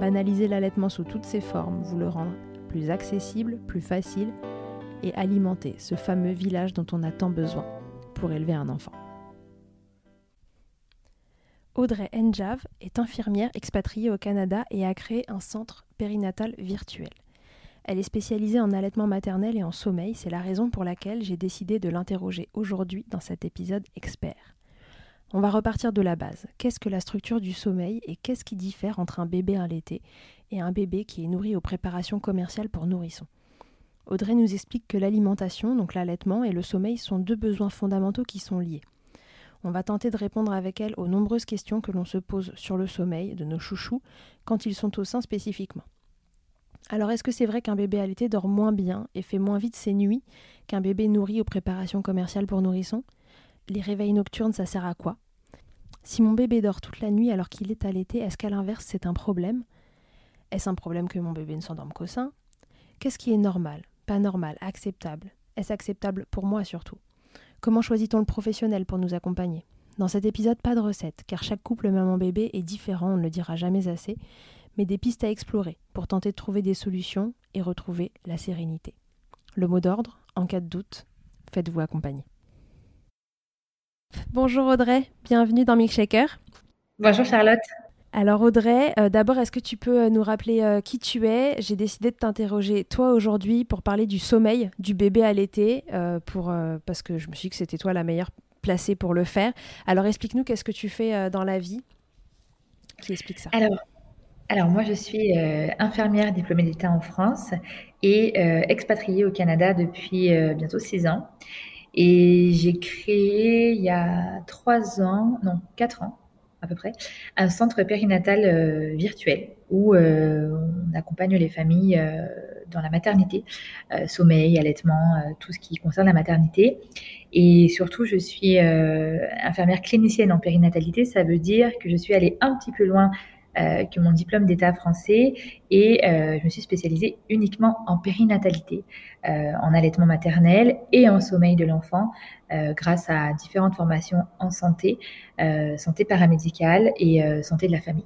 banaliser l'allaitement sous toutes ses formes, vous le rendre plus accessible, plus facile et alimenter ce fameux village dont on a tant besoin pour élever un enfant. Audrey Enjav est infirmière expatriée au Canada et a créé un centre périnatal virtuel. Elle est spécialisée en allaitement maternel et en sommeil, c'est la raison pour laquelle j'ai décidé de l'interroger aujourd'hui dans cet épisode expert. On va repartir de la base. Qu'est-ce que la structure du sommeil et qu'est-ce qui diffère entre un bébé allaité et un bébé qui est nourri aux préparations commerciales pour nourrissons? Audrey nous explique que l'alimentation, donc l'allaitement, et le sommeil sont deux besoins fondamentaux qui sont liés. On va tenter de répondre avec elle aux nombreuses questions que l'on se pose sur le sommeil de nos chouchous quand ils sont au sein spécifiquement. Alors est-ce que c'est vrai qu'un bébé allaité dort moins bien et fait moins vite ses nuits qu'un bébé nourri aux préparations commerciales pour nourrissons? Les réveils nocturnes, ça sert à quoi? Si mon bébé dort toute la nuit alors qu'il est allaité, est-ce qu'à l'inverse c'est un problème? Est-ce un problème que mon bébé ne s'endorme qu'au sein? Qu'est-ce qui est normal? Pas normal, acceptable. Est-ce acceptable pour moi surtout? Comment choisit-on le professionnel pour nous accompagner? Dans cet épisode, pas de recette, car chaque couple maman-bébé est différent, on ne le dira jamais assez, mais des pistes à explorer pour tenter de trouver des solutions et retrouver la sérénité. Le mot d'ordre, en cas de doute, faites-vous accompagner. Bonjour Audrey, bienvenue dans Milkshaker. Bonjour Charlotte. Alors Audrey, euh, d'abord, est-ce que tu peux euh, nous rappeler euh, qui tu es? J'ai décidé de t'interroger toi aujourd'hui pour parler du sommeil du bébé à l'été, pour parce que je me suis dit que c'était toi la meilleure placée pour le faire. Alors explique-nous qu'est-ce que tu fais dans la vie Qui explique ça Alors, alors moi je suis infirmière diplômée d'État en France et expatriée au Canada depuis bientôt six ans. Et j'ai créé il y a trois ans, non quatre ans, à peu près, un centre périnatal euh, virtuel où euh, on accompagne les familles euh, dans la maternité, sommeil, allaitement, tout ce qui concerne la maternité. Et surtout, je suis infirmière clinicienne en périnatalité. Ça veut dire que je suis allée un petit peu loin euh, que mon diplôme d'État français et euh, je me suis spécialisée uniquement en périnatalité, euh, en allaitement maternel et en sommeil de l'enfant grâce à différentes formations en santé, santé paramédicale et santé de la famille.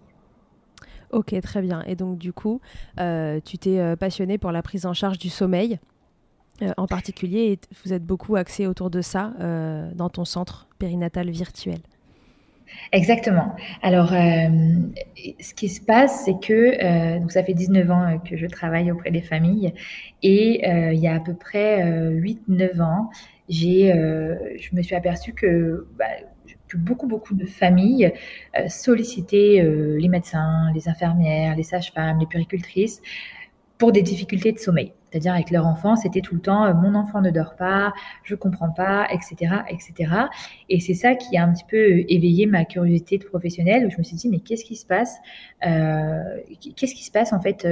Ok, très bien. Et donc du coup, tu t'es passionnée pour la prise en charge du sommeil en particulier et vous êtes beaucoup axé autour de ça dans ton centre périnatal virtuel. Exactement. Alors, euh, ce qui se passe, c'est que euh, donc ça fait 19 ans euh, que je travaille auprès des familles et il y a à peu près 8-9 ans, j'ai, je me suis aperçue que, bah, que beaucoup, beaucoup de familles sollicitaient les médecins, les infirmières, les sages-femmes, les puricultrices pour des difficultés de sommeil. C'est-à-dire avec leur enfant, c'était tout le temps euh, mon enfant ne dort pas, je comprends pas, etc., etc. Et c'est ça qui a un petit peu euh, éveillé ma curiosité de professionnelle où je me suis dit mais qu'est-ce qui se passe euh, Qu'est-ce qui se passe en fait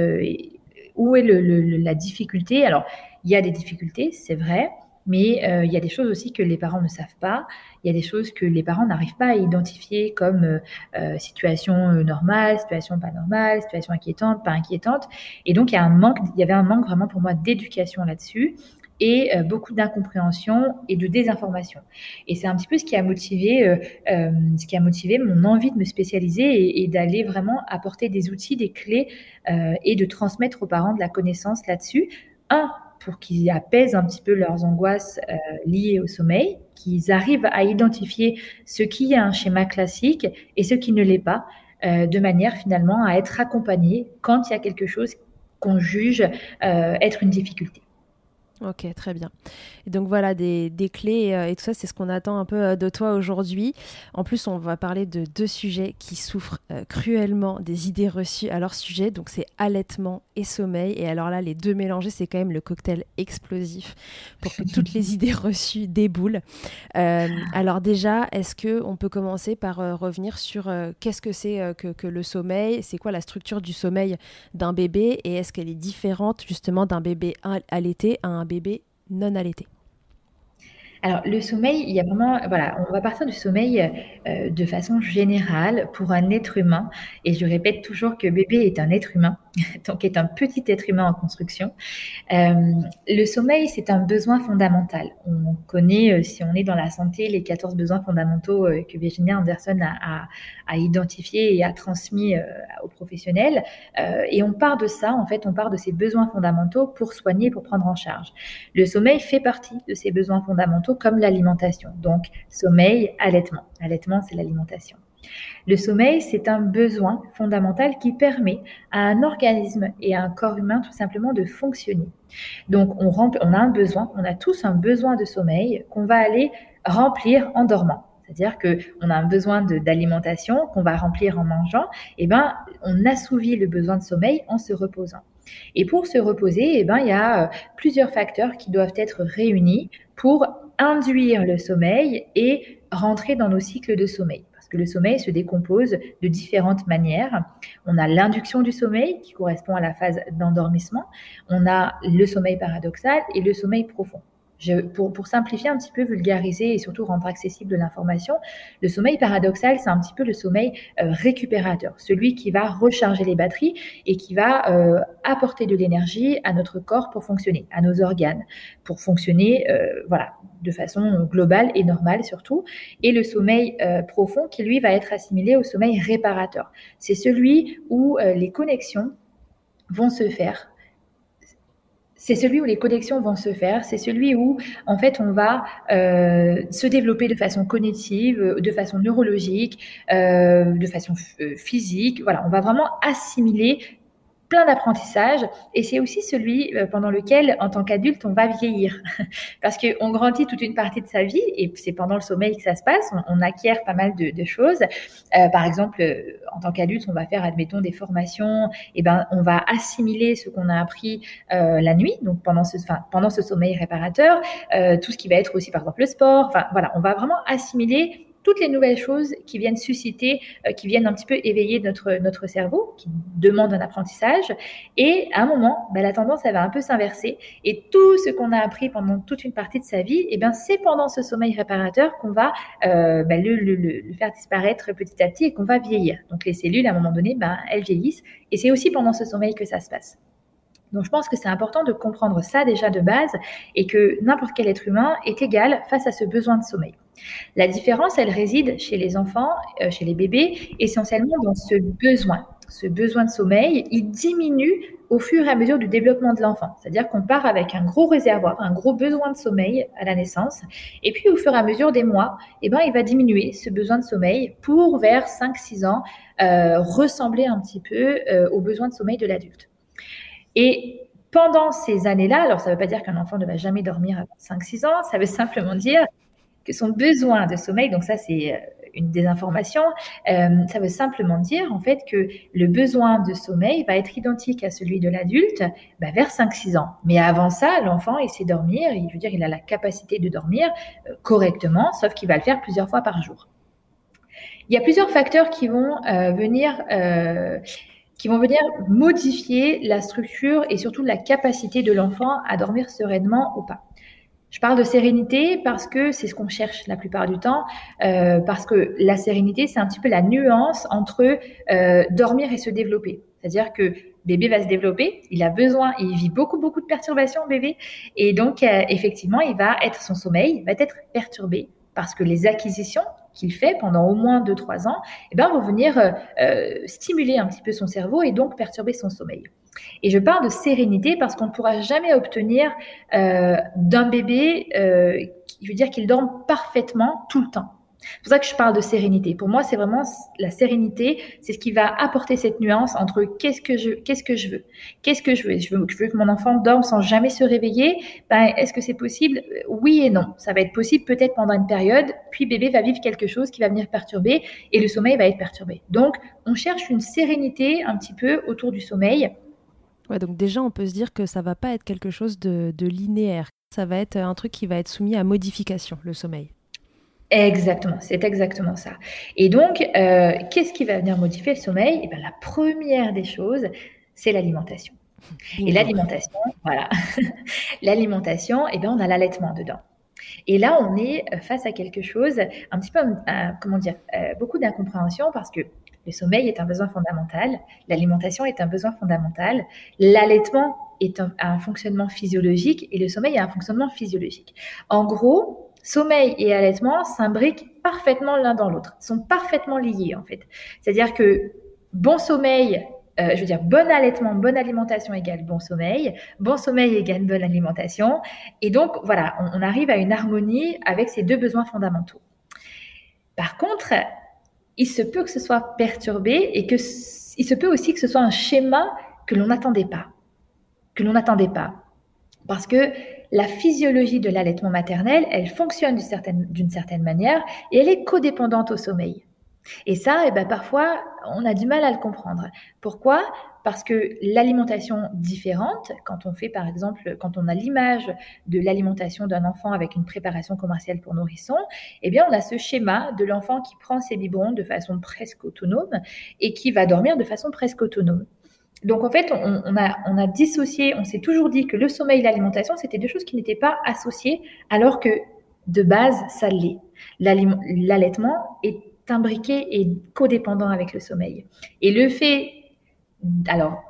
Où est la difficulté? Alors il y a des difficultés, c'est vrai, mais euh, il y a des choses aussi que les parents ne savent pas. Il y a des choses que les parents n'arrivent pas à identifier comme euh, euh situation normale, situation pas normale, situation inquiétante, pas inquiétante. Et donc il y a un manque, il y avait un manque vraiment pour moi d'éducation là-dessus et beaucoup d'incompréhension et de désinformation. Et c'est un petit peu ce qui a motivé, ce qui a motivé mon envie de me spécialiser et, et d'aller vraiment apporter des outils, des clés et de transmettre aux parents de la connaissance là-dessus. Un, pour qu'ils apaisent un petit peu leurs angoisses euh, liées au sommeil, qu'ils arrivent à identifier ce qui est un schéma classique et ce qui ne l'est pas, euh, de manière finalement à être accompagnés quand il y a quelque chose qu'on juge être une difficulté. Ok, très bien. Et donc voilà, des, clés euh, et tout ça, c'est ce qu'on attend un peu euh, de toi aujourd'hui. En plus, on va parler de deux sujets qui souffrent euh, cruellement des idées reçues à leur sujet. Donc c'est allaitement et sommeil. Et alors là, les deux mélangés, c'est quand même le cocktail explosif pour que toutes les idées reçues déboulent. alors déjà, est-ce que on peut commencer par revenir sur qu'est-ce que c'est que, que le sommeil? C'est quoi la structure du sommeil d'un bébé? Et est-ce qu'elle est différente justement d'un bébé allaité à un bébé non allaité alors, le sommeil, il y a vraiment, voilà, on va partir du sommeil euh, de façon générale pour un être humain. Et je répète toujours que bébé est un être humain, donc est un petit être humain en construction. Euh, le sommeil, c'est un besoin fondamental. On connaît, euh, si on est dans la santé, les 14 besoins fondamentaux que Virginia Anderson a, a, a identifiés et a transmis aux professionnels. et on part de ça, en fait, on part de ces besoins fondamentaux pour soigner, pour prendre en charge. Le sommeil fait partie de ces besoins fondamentaux comme l'alimentation. Donc, sommeil, allaitement. Allaitement, c'est l'alimentation. Le sommeil, c'est un besoin fondamental qui permet à un organisme et à un corps humain tout simplement de fonctionner. Donc, on, on a un besoin, on a tous un besoin de sommeil qu'on va aller remplir en dormant. C'est-à-dire qu'on a un besoin d'alimentation qu'on va remplir en mangeant. Et eh ben, on assouvit le besoin de sommeil en se reposant. Et pour se reposer, eh ben, il y a euh, plusieurs facteurs qui doivent être réunis pour induire le sommeil et rentrer dans nos cycles de sommeil. Parce que le sommeil se décompose de différentes manières. On a l'induction du sommeil qui correspond à la phase d'endormissement. On a le sommeil paradoxal et le sommeil profond pour, simplifier un petit peu, vulgariser et surtout rendre accessible l'information, le sommeil paradoxal, c'est un petit peu le sommeil euh, récupérateur, celui qui va recharger les batteries et qui va euh, apporter de l'énergie à notre corps pour fonctionner, à nos organes, pour fonctionner, euh, voilà, de façon globale et normale surtout. Et le sommeil profond qui lui va être assimilé au sommeil réparateur. C'est celui où les connexions vont se faire c'est celui où les connexions vont se faire, c'est celui où en fait on va euh, se développer de façon cognitive, de façon neurologique, euh, de façon euh, physique. Voilà, on va vraiment assimiler plein d'apprentissage et c'est aussi celui euh, pendant lequel, en tant qu'adulte, on va vieillir parce qu'on grandit toute une partie de sa vie et c'est pendant le sommeil que ça se passe. On, acquiert pas mal de, choses. Euh, par exemple, euh, en tant qu'adulte, on va faire, admettons, des formations. Et ben, on va assimiler ce qu'on a appris la nuit, donc pendant ce, enfin, pendant ce sommeil réparateur, tout ce qui va être aussi, par exemple, le sport. Enfin, voilà, on va vraiment assimiler toutes les nouvelles choses qui viennent susciter, euh, qui viennent un petit peu éveiller notre, notre cerveau, qui demandent un apprentissage. Et à un moment, bah, la tendance, elle va un peu s'inverser. Et tout ce qu'on a appris pendant toute une partie de sa vie, eh ben, c'est pendant ce sommeil réparateur qu'on va euh, bah, le, faire disparaître petit à petit et qu'on va vieillir. Donc les cellules, à un moment donné, bah, elles vieillissent. Et c'est aussi pendant ce sommeil que ça se passe. Donc je pense que c'est important de comprendre ça déjà de base et que n'importe quel être humain est égal face à ce besoin de sommeil. La différence, elle réside chez les enfants, euh, chez les bébés, essentiellement dans ce besoin. Ce besoin de sommeil, il diminue au fur et à mesure du développement de l'enfant. C'est-à-dire qu'on part avec un gros réservoir, un gros besoin de sommeil à la naissance, et puis au fur et à mesure des mois, eh ben, il va diminuer ce besoin de sommeil pour vers 5-6 ans euh, ressembler un petit peu euh, au besoin de sommeil de l'adulte. Et pendant ces années-là, alors ça ne veut pas dire qu'un enfant ne va jamais dormir à 5-6 ans, ça veut simplement dire que son besoin de sommeil, donc ça c'est euh, une désinformation, euh, ça veut simplement dire en fait que le besoin de sommeil va être identique à celui de l'adulte bah, vers 5-6 ans. Mais avant ça, l'enfant il sait dormir, il veut dire il a la capacité de dormir euh, correctement, sauf qu'il va le faire plusieurs fois par jour. Il y a plusieurs facteurs qui vont venir qui vont venir modifier la structure et surtout la capacité de l'enfant à dormir sereinement ou pas. Je parle de sérénité parce que c'est ce qu'on cherche la plupart du temps, euh, parce que la sérénité, c'est un petit peu la nuance entre euh, dormir et se développer. C'est-à-dire que bébé va se développer, il a besoin, il vit beaucoup beaucoup de perturbations bébé, et donc euh, effectivement, il va être son sommeil va être perturbé parce que les acquisitions qu'il fait pendant au moins 2-3 ans, eh ben, vont venir stimuler un petit peu son cerveau et donc perturber son sommeil. Et je parle de sérénité parce qu'on ne pourra jamais obtenir euh, d'un bébé, je veux dire qu'il dorme parfaitement tout le temps. C'est pour ça que je parle de sérénité. Pour moi, c'est vraiment la sérénité, c'est ce qui va apporter cette nuance entre qu'est-ce que je, qu'est-ce que je veux, qu'est-ce que je veux? Je veux, je veux que mon enfant dorme sans jamais se réveiller. Ben, est-ce que c'est possible? Oui et non. Ça va être possible peut-être pendant une période, puis bébé va vivre quelque chose qui va venir perturber et le sommeil va être perturbé. Donc, on cherche une sérénité un petit peu autour du sommeil. Ouais, donc déjà, on peut se dire que ça va pas être quelque chose de, de linéaire. Ça va être un truc qui va être soumis à modification, le sommeil. Exactement, c'est exactement ça. Et donc, euh, qu'est-ce qui va venir modifier le sommeil? Et eh bien, La première des choses, c'est l'alimentation. Et l'alimentation, voilà, l'alimentation, et eh bien, on a l'allaitement dedans. Et là, on est face à quelque chose, un petit peu, euh, comment dire, euh, beaucoup d'incompréhension parce que le sommeil est un besoin fondamental, l'alimentation est un besoin fondamental, l'allaitement est un fonctionnement physiologique et le sommeil est un fonctionnement physiologique. En gros, sommeil et allaitement s'imbriquent parfaitement l'un dans l'autre, sont parfaitement liés en fait. C'est-à-dire que bon sommeil, euh, je veux dire bon allaitement, bonne alimentation égale bon sommeil, bon sommeil égale bonne alimentation, et donc voilà, on, arrive à une harmonie avec ces deux besoins fondamentaux. Par contre, il se peut que ce soit perturbé et que il se peut aussi que ce soit un schéma que l'on n'attendait pas, que l'on n'attendait pas, parce que la physiologie de l'allaitement maternel, elle fonctionne d'une certaine, certaine, manière et elle est codépendante au sommeil. Et ça, eh ben, parfois, on a du mal à le comprendre. Pourquoi? Parce que l'alimentation différente, quand on fait par exemple, quand on a l'image de l'alimentation d'un enfant avec une préparation commerciale pour nourrissons, eh bien, on a ce schéma de l'enfant qui prend ses biberons de façon presque autonome et qui va dormir de façon presque autonome. Donc en fait, on, a, on a dissocié, on s'est toujours dit que le sommeil et l'alimentation, c'était deux choses qui n'étaient pas associées, alors que de base, ça l'est. L'allaitement est imbriqué et codépendant avec le sommeil. Et le fait, alors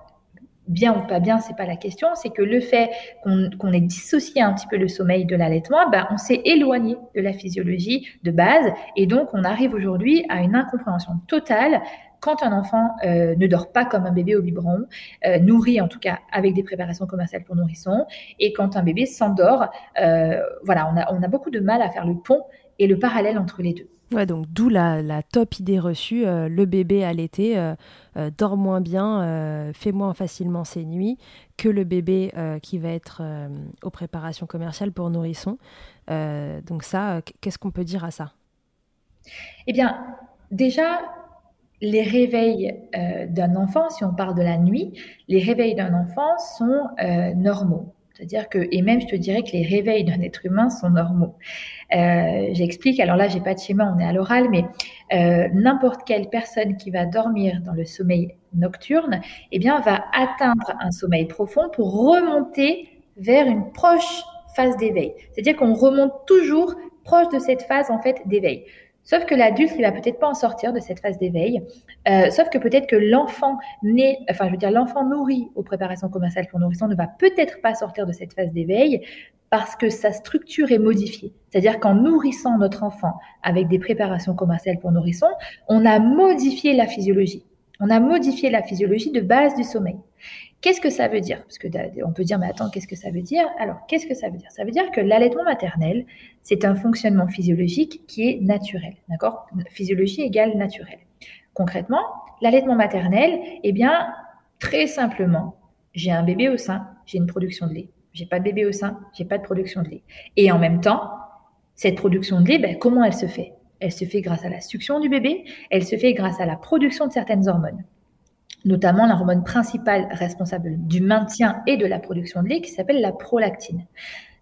bien ou pas bien, c'est pas la question, c'est que le fait qu'on ait dissocié un petit peu le sommeil de l'allaitement, ben, on s'est éloigné de la physiologie de base et donc on arrive aujourd'hui à une incompréhension totale quand un enfant euh, ne dort pas comme un bébé au biberon, euh, nourri en tout cas avec des préparations commerciales pour nourrissons, et quand un bébé s'endort, euh, voilà, on a, on a beaucoup de mal à faire le pont et le parallèle entre les deux. Donc d'où la, top idée reçue, le bébé allaité dort moins bien, fait moins facilement ses nuits que le bébé qui va être aux préparations commerciales pour nourrissons. donc ça, qu'est-ce qu'on peut dire à ça? Eh bien, déjà, les réveils euh, d'un enfant, si on parle de la nuit, les réveils d'un enfant sont euh, normaux. C'est-à-dire que, et même je te dirais que les réveils d'un être humain sont normaux. Euh, J'explique, alors là, j'ai pas de schéma, on est à l'oral, mais euh, n'importe quelle personne qui va dormir dans le sommeil nocturne, eh bien, va atteindre un sommeil profond pour remonter vers une proche phase d'éveil. C'est-à-dire qu'on remonte toujours proche de cette phase, en fait, d'éveil. Sauf que l'adulte, il va peut-être pas en sortir de cette phase d'éveil. Euh, sauf que peut-être que l'enfant né, enfin, je veux dire, l'enfant nourri aux préparations commerciales pour nourrissons ne va peut-être pas sortir de cette phase d'éveil parce que sa structure est modifiée. C'est-à-dire qu'en nourrissant notre enfant avec des préparations commerciales pour nourrissons, on a modifié la physiologie. On a modifié la physiologie de base du sommeil. Qu'est-ce que ça veut dire? Parce que on peut dire, mais attends, qu'est-ce que ça veut dire? Alors, qu'est-ce que ça veut dire? Ça veut dire que l'allaitement maternel, c'est un fonctionnement physiologique qui est naturel, d'accord? Physiologie égale naturel. Concrètement, l'allaitement maternel, eh bien, très simplement, j'ai un bébé au sein, j'ai une production de lait. J'ai pas de bébé au sein, j'ai pas de production de lait. Et en même temps, cette production de lait, ben, comment elle se fait? Elle se fait grâce à la succion du bébé, elle se fait grâce à la production de certaines hormones notamment l'hormone principale responsable du maintien et de la production de lait qui s'appelle la prolactine.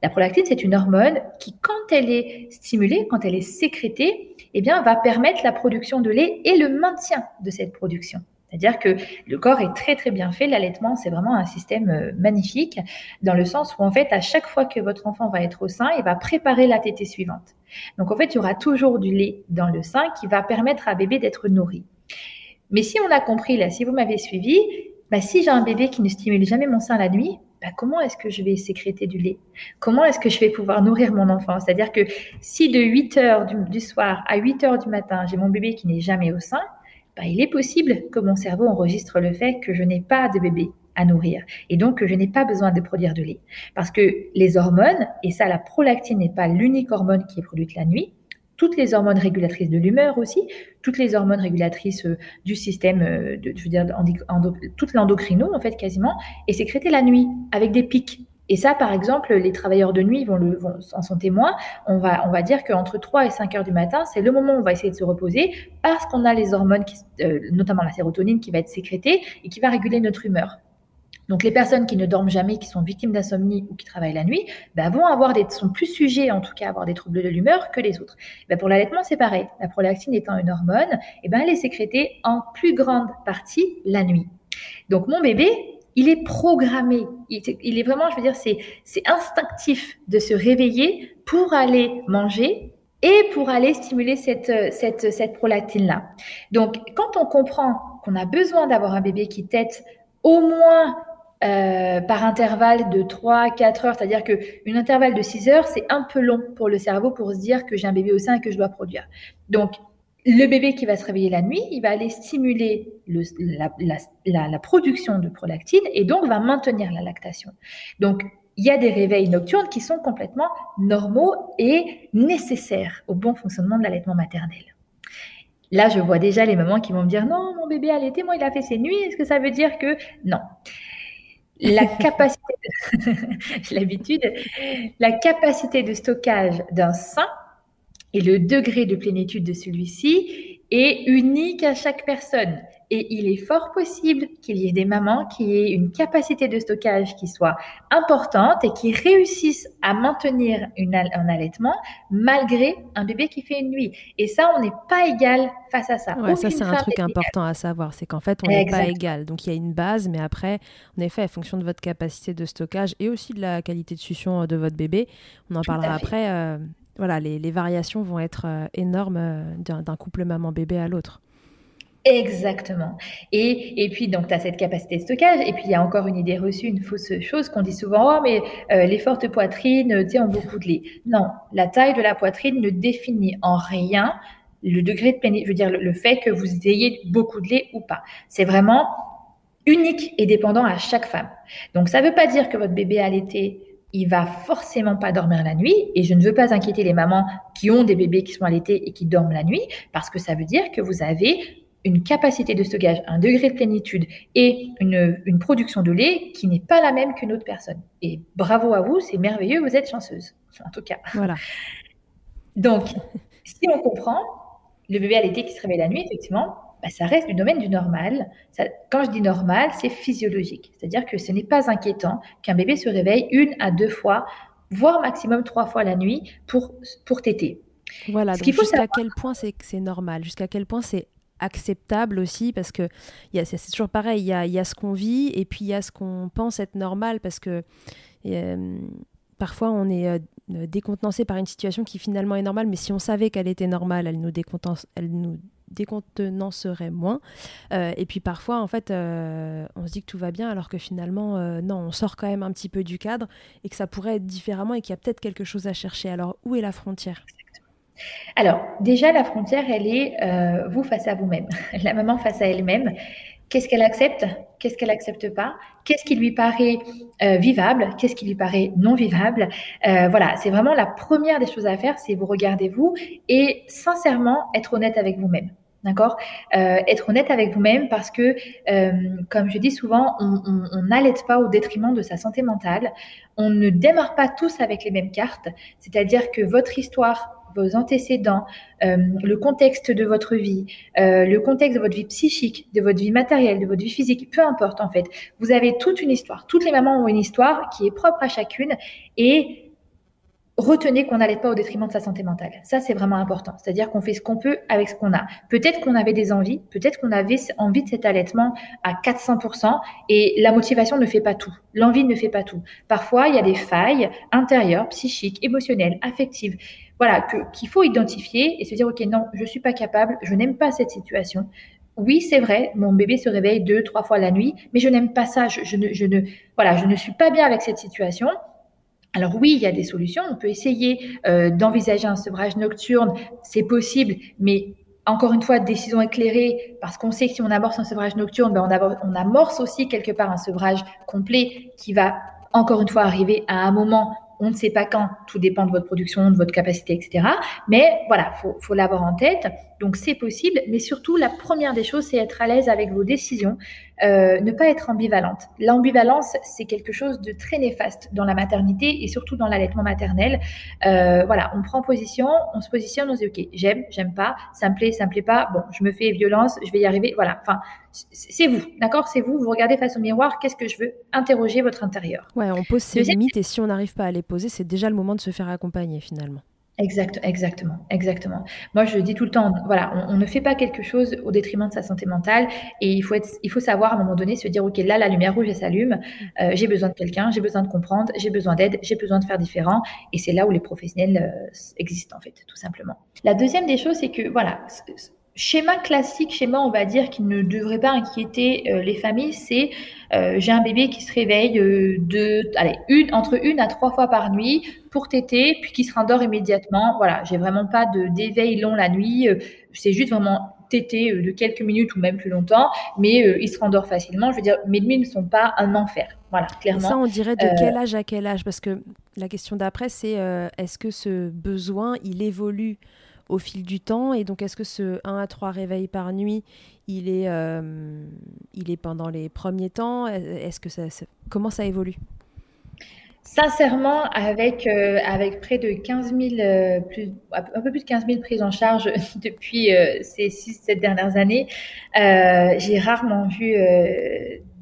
La prolactine, c'est une hormone qui, quand elle est stimulée, quand elle est sécrétée, eh bien, va permettre la production de lait et le maintien de cette production. C'est-à-dire que le corps est très très bien fait. L'allaitement, c'est vraiment un système euh, magnifique dans le sens où en fait, à chaque fois que votre enfant va être au sein, il va préparer la tétée suivante. Donc en fait, il y aura toujours du lait dans le sein qui va permettre à bébé d'être nourri. Mais si on a compris, là, si vous m'avez suivi, bah, si j'ai un bébé qui ne stimule jamais mon sein la nuit, bah, comment est-ce que je vais sécréter du lait? Comment est-ce que je vais pouvoir nourrir mon enfant? C'est-à-dire que si de 8 heures du, soir à 8 heures du matin, j'ai mon bébé qui n'est jamais au sein, bah, il est possible que mon cerveau enregistre le fait que je n'ai pas de bébé à nourrir et donc que je n'ai pas besoin de produire de lait. Parce que les hormones, et ça la prolactine n'est pas l'unique hormone qui est produite la nuit, toutes les hormones régulatrices de l'humeur aussi, toutes les hormones régulatrices euh, du système, euh, je veux dire, toute l'endocrino en fait quasiment, et sécrétée la nuit avec des pics. Et ça, par exemple, les travailleurs de nuit vont, en sont témoins. On va, on va dire qu'entre 3 et 5 heures du matin, c'est le moment où on va essayer de se reposer parce qu'on a les hormones, euh, notamment la sérotonine, qui va être sécrétée et qui va réguler notre humeur. Donc les personnes qui ne dorment jamais, qui sont victimes d'insomnie ou qui travaillent la nuit, bah, vont avoir des, sont plus sujets en tout cas à avoir des troubles de l'humeur que les autres. Bah, pour l'allaitement, c'est pareil. La prolactine étant une hormone, et eh ben, elle est sécrétée en plus grande partie la nuit. Donc mon bébé, il est programmé. Il, est vraiment, je veux dire, c'est, instinctif de se réveiller pour aller manger et pour aller stimuler cette, cette, cette prolactine-là. Donc, quand on comprend qu'on a besoin d'avoir un bébé qui tète au moins euh, par intervalle de 3 4 heures, c'est-à-dire qu'une intervalle de 6 heures, c'est un peu long pour le cerveau pour se dire que j'ai un bébé au sein et que je dois produire. Donc, le bébé qui va se réveiller la nuit, il va aller stimuler le, la, la, la, production de prolactine et donc va maintenir la lactation. Donc, il y a des réveils nocturnes qui sont complètement normaux et nécessaires au bon fonctionnement de l'allaitement maternel. Là, je vois déjà les mamans qui vont me dire non, mon bébé a allaité, moi il a fait ses nuits. Est-ce que ça veut dire que non la capacité, j'ai l'habitude, la capacité de stockage d'un sein et le degré de plénitude de celui-ci est unique à chaque personne. Et il est fort possible qu'il y ait des mamans qui aient une capacité de stockage qui soit importante et qui réussissent à maintenir une, un allaitement malgré un bébé qui fait une nuit. Et ça, on n'est pas égal face à ça. ça, c'est un truc important à savoir. C'est qu'en fait, on n'est pas égal. Donc, il y a une base, mais après, en effet, en fonction de votre capacité de stockage et aussi de la qualité de succion euh, de votre bébé, on en parlera après. Euh, voilà, les, les, variations vont être euh, énormes d'un couple maman-bébé à l'autre. Exactement. Et, et puis, donc, tu as cette capacité de stockage. Et puis, il y a encore une idée reçue, une fausse chose qu'on dit souvent, oh, mais euh, les fortes poitrines, tu ont beaucoup de lait. Non, la taille de la poitrine ne définit en rien le degré de je veux dire, le, fait que vous ayez beaucoup de lait ou pas. C'est vraiment unique et dépendant à chaque femme. Donc, ça ne veut pas dire que votre bébé a l'été il va forcément pas dormir la nuit. Et je ne veux pas inquiéter les mamans qui ont des bébés qui sont allaités et qui dorment la nuit, parce que ça veut dire que vous avez une capacité de stockage, un degré de plénitude et une, une production de lait qui n'est pas la même qu'une autre personne. Et bravo à vous, c'est merveilleux, vous êtes chanceuse, en tout cas. Voilà. Donc, si on comprend, le bébé à l'été qui se réveille la nuit, effectivement, bah, ça reste du domaine du normal. Ça, quand je dis normal, c'est physiologique. C'est-à-dire que ce n'est pas inquiétant qu'un bébé se réveille une à deux fois, voire maximum trois fois la nuit pour, pour téter. Voilà, donc jusqu'à quel point c'est normal, jusqu'à quel point c'est acceptable aussi parce que c'est toujours pareil, il y a, y a, ce qu'on vit et puis il y a ce qu'on pense être normal parce que euh, parfois on est euh, décontenancé par une situation qui finalement est normale, mais si on savait qu'elle était normale, elle nous, elle nous décontenancerait moins. Euh, et puis parfois, en fait, on se dit que tout va bien alors que finalement, non, on sort quand même un petit peu du cadre et que ça pourrait être différemment et qu'il y a peut-être quelque chose à chercher. Alors, où est la frontière? Alors, déjà, la frontière, elle est euh, vous face à vous-même, la maman face à elle-même. Qu'est-ce qu'elle accepte? Qu'est-ce qu'elle accepte pas? Qu'est-ce qui lui paraît euh, vivable? Qu'est-ce qui lui paraît non vivable? Euh, Voilà, c'est vraiment la première des choses à faire, c'est vous regardez vous et sincèrement être honnête avec vous-même. D'accord? Être honnête avec vous-même parce que, comme je dis souvent, on n'allait pas au détriment de sa santé mentale. On ne démarre pas tous avec les mêmes cartes. C'est-à-dire que votre histoire vos antécédents, euh, le contexte de votre vie, euh, le contexte de votre vie psychique, de votre vie matérielle, de votre vie physique, peu importe en fait. Vous avez toute une histoire. Toutes les mamans ont une histoire qui est propre à chacune et retenez qu'on n'allait pas au détriment de sa santé mentale. Ça, c'est vraiment important. C'est-à-dire qu'on fait ce qu'on peut avec ce qu'on a. Peut-être qu'on avait des envies, peut-être qu'on avait envie de cet allaitement à 400% et la motivation ne fait pas tout. L'envie ne fait pas tout. Parfois, il y a des failles intérieures, psychiques, émotionnelles, affectives voilà, qu'il faut identifier et se dire, OK, non, je suis pas capable, je n'aime pas cette situation. Oui, c'est vrai, mon bébé se réveille deux, trois fois la nuit, mais je n'aime pas ça. Je, ne, je ne, voilà, je ne suis pas bien avec cette situation. Alors oui, il y a des solutions. On peut essayer euh, d'envisager un sevrage nocturne, c'est possible, mais encore une fois, décision éclairée, parce qu'on sait que si on amorce un sevrage nocturne, ben on amorce aussi quelque part un sevrage complet qui va encore une fois arriver à un moment on ne sait pas quand, tout dépend de votre production, de votre capacité, etc. Mais voilà, faut, faut l'avoir en tête. Donc c'est possible, mais surtout la première des choses, c'est être à l'aise avec vos décisions, euh, ne pas être ambivalente. L'ambivalence, c'est quelque chose de très néfaste dans la maternité et surtout dans l'allaitement maternel. Euh, voilà, on prend position, on se positionne, on se dit ok, j'aime, j'aime pas, ça me plaît, ça me plaît pas. Bon, je me fais violence, je vais y arriver. Voilà, enfin, c'est vous, d'accord, c'est vous. Vous regardez face au miroir, qu'est-ce que je veux Interroger votre intérieur? Ouais, on pose ses limites et si on n'arrive pas à les poser, c'est déjà le moment de se faire accompagner finalement. Exact, exactement, exactement. Moi, je dis tout le temps, voilà, on, ne fait pas quelque chose au détriment de sa santé mentale, et il faut être, il faut savoir à un moment donné se dire, ok, là, la lumière rouge elle s'allume, euh, j'ai besoin de quelqu'un, j'ai besoin de comprendre, j'ai besoin d'aide, j'ai besoin de faire différent, et c'est là où les professionnels euh, existent en fait, tout simplement. La deuxième des choses, c'est que voilà, schéma classique, schéma, on va dire, qui ne devrait pas inquiéter euh, les familles, c'est euh, j'ai un bébé qui se réveille euh, de, allez, une, entre une à trois fois par nuit pour téter, puis qui se rendort immédiatement. Voilà, j'ai vraiment pas de d'éveil long la nuit. c'est juste vraiment téter de quelques minutes ou même plus longtemps, mais il se rendort facilement. Je veux dire, mes nuits ne sont pas un enfer. Voilà, clairement. ça, on dirait de quel âge à quel âge? Parce que la question d'après, c'est est-ce que ce besoin, il évolue? Au fil du temps. Et donc, est-ce que ce 1 à 3 réveils par nuit, il est, euh, il est pendant les premiers temps? Est-ce que ça, comment ça évolue? Sincèrement, avec, euh, près de 15 000, euh, un peu plus de 15 000 prises en charge depuis ces 6-7 dernières années, j'ai rarement vu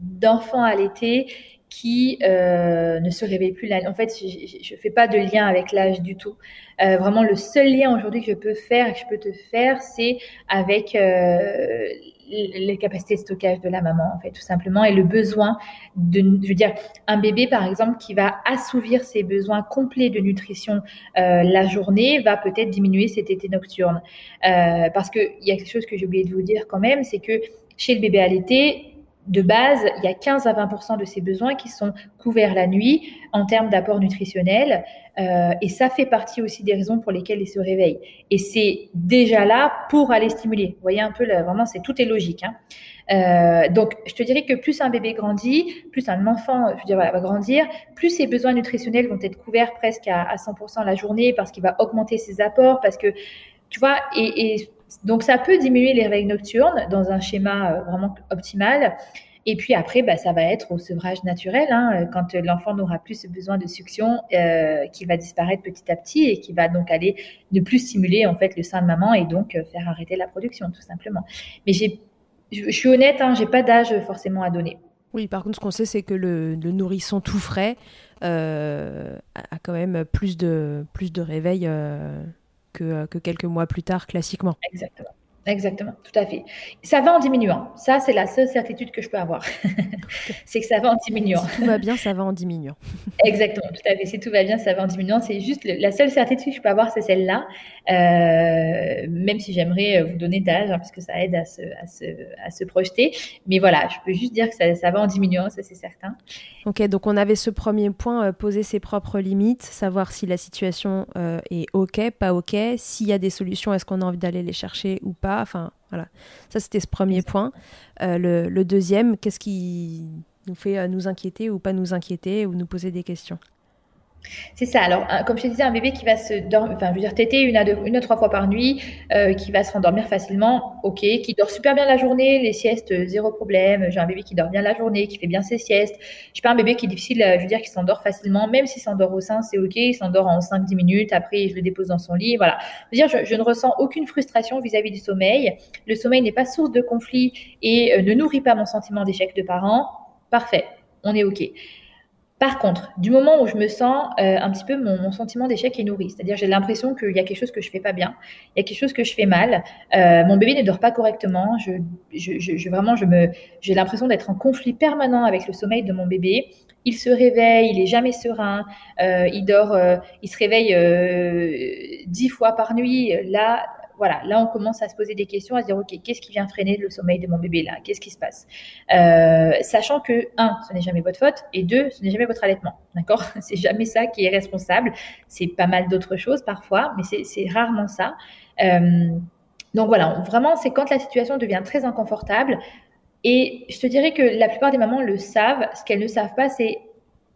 d'enfants à l'été qui euh, ne se réveille plus. En fait, je ne fais pas de lien avec l'âge du tout. Euh, vraiment, le seul lien aujourd'hui que je peux faire et que je peux te faire, c'est avec euh, les capacités de stockage de la maman, en fait, tout simplement, et le besoin de, je veux dire, un bébé, par exemple, qui va assouvir ses besoins complets de nutrition la journée, va peut-être diminuer cet été nocturne. parce qu'il y a quelque chose que j'ai oublié de vous dire quand même, c'est que chez le bébé à l'été, de base, il y a 15 à 20 de ses besoins qui sont couverts la nuit en termes d'apport nutritionnel. Euh, et ça fait partie aussi des raisons pour lesquelles il se réveille. Et c'est déjà là pour aller stimuler. Vous voyez un peu, vraiment, c'est tout est logique. Hein. Euh, donc, je te dirais que plus un bébé grandit, plus un enfant, va grandir, plus ses besoins nutritionnels vont être couverts presque à, à 100% la journée parce qu'il va augmenter ses apports, parce que, tu vois, et donc, ça peut diminuer les réveils nocturnes dans un schéma euh, vraiment optimal. Et puis après, bah, ça va être au sevrage naturel, hein, quand l'enfant n'aura plus ce besoin de succion euh, qui va disparaître petit à petit et qui va donc aller ne plus stimuler en fait le sein de maman et donc euh, faire arrêter la production tout simplement. Mais j'ai, je suis honnête, hein, j'ai pas d'âge forcément à donner. Oui, par contre, ce qu'on sait, c'est que le, nourrisson tout frais a quand même plus de, plus de réveils euh, que, quelques mois plus tard, classiquement. Exactement. Exactement, tout à fait. Ça va en diminuant. Ça, c'est la seule certitude que je peux avoir. c'est que ça va en diminuant. Si tout va bien, ça va en diminuant. Exactement, tout à fait. Si tout va bien, ça va en diminuant. C'est juste la seule certitude que je peux avoir, c'est celle-là. Euh, même si j'aimerais euh, vous donner d'âge, hein, parce que ça aide à se, à, se, à se, projeter. Mais voilà, je peux juste dire que ça, ça va en diminuant, ça c'est certain. Ok, donc on avait ce premier point, euh, poser ses propres limites, savoir si la situation euh, est ok, pas ok, s'il y a des solutions, est-ce qu'on a envie d'aller les chercher ou pas. Enfin, voilà. Ça, c'était ce premier point. Euh, le, le, deuxième, qu'est-ce qui nous fait nous inquiéter ou pas nous inquiéter ou nous poser des questions? C'est ça. Alors, comme je te disais, un bébé qui va se dormir, enfin, je veux dire, téter une à, deux, une à trois fois par nuit, euh, qui va se rendormir facilement, ok, qui dort super bien la journée, les siestes, euh, zéro problème. J'ai un bébé qui dort bien la journée, qui fait bien ses siestes. Je pas un bébé qui est difficile, je veux dire, qui s'endort facilement, même s'il s'endort au sein, c'est ok, il s'endort en 5-10 minutes, après, je le dépose dans son lit, voilà. Je veux dire, je, ne ressens aucune frustration vis-à-vis du sommeil. Le sommeil n'est pas source de conflit et euh, ne nourrit pas mon sentiment d'échec de parent. Parfait, on est ok. Par contre, du moment où je me sens euh, un petit peu mon, sentiment d'échec est nourri, c'est-à-dire j'ai l'impression qu'il y a quelque chose que je fais pas bien, il y a quelque chose que je fais mal, euh, mon bébé ne dort pas correctement, je, vraiment je me, j'ai l'impression d'être en conflit permanent avec le sommeil de mon bébé. Il se réveille, il est jamais serein, euh, il dort, il se réveille dix fois par nuit. Là, voilà, là, on commence à se poser des questions, à se dire, OK, qu'est-ce qui vient freiner le sommeil de mon bébé là? Qu'est-ce qui se passe? Euh, Sachant que, un, ce n'est jamais votre faute, et deux, ce n'est jamais votre allaitement. D'accord? C'est jamais ça qui est responsable. C'est pas mal d'autres choses parfois, mais c'est rarement ça. Euh, donc voilà, vraiment, c'est quand la situation devient très inconfortable. Et je te dirais que la plupart des mamans le savent. Ce qu'elles ne savent pas, c'est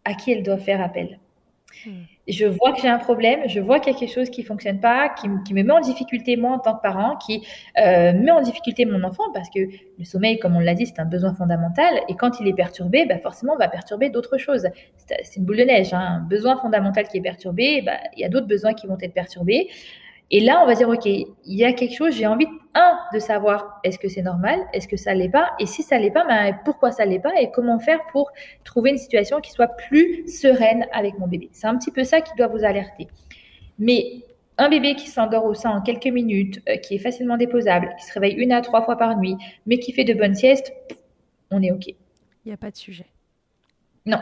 à qui elles doivent faire appel. Hmm. Je vois que j'ai un problème, je vois qu'il y a quelque chose qui fonctionne pas, qui, me met en difficulté moi en tant que parent, qui euh, met en difficulté mon enfant parce que le sommeil, comme on l'a dit, c'est un besoin fondamental et quand il est perturbé, bah forcément, on va perturber d'autres choses. C'est une boule de neige, hein. un besoin fondamental qui est perturbé, bah, il y a d'autres besoins qui vont être perturbés. Et là, on va dire, OK, il y a quelque chose, j'ai envie, un, de savoir est-ce que c'est normal, est-ce que ça l'est pas, et si ça l'est pas, ben, pourquoi ça l'est pas, et comment faire pour trouver une situation qui soit plus sereine avec mon bébé. C'est un petit peu ça qui doit vous alerter. Mais un bébé qui s'endort au sein en quelques minutes, euh, qui est facilement déposable, qui se réveille une à trois fois par nuit, mais qui fait de bonnes siestes, on est OK. Il n'y a pas de sujet. Non,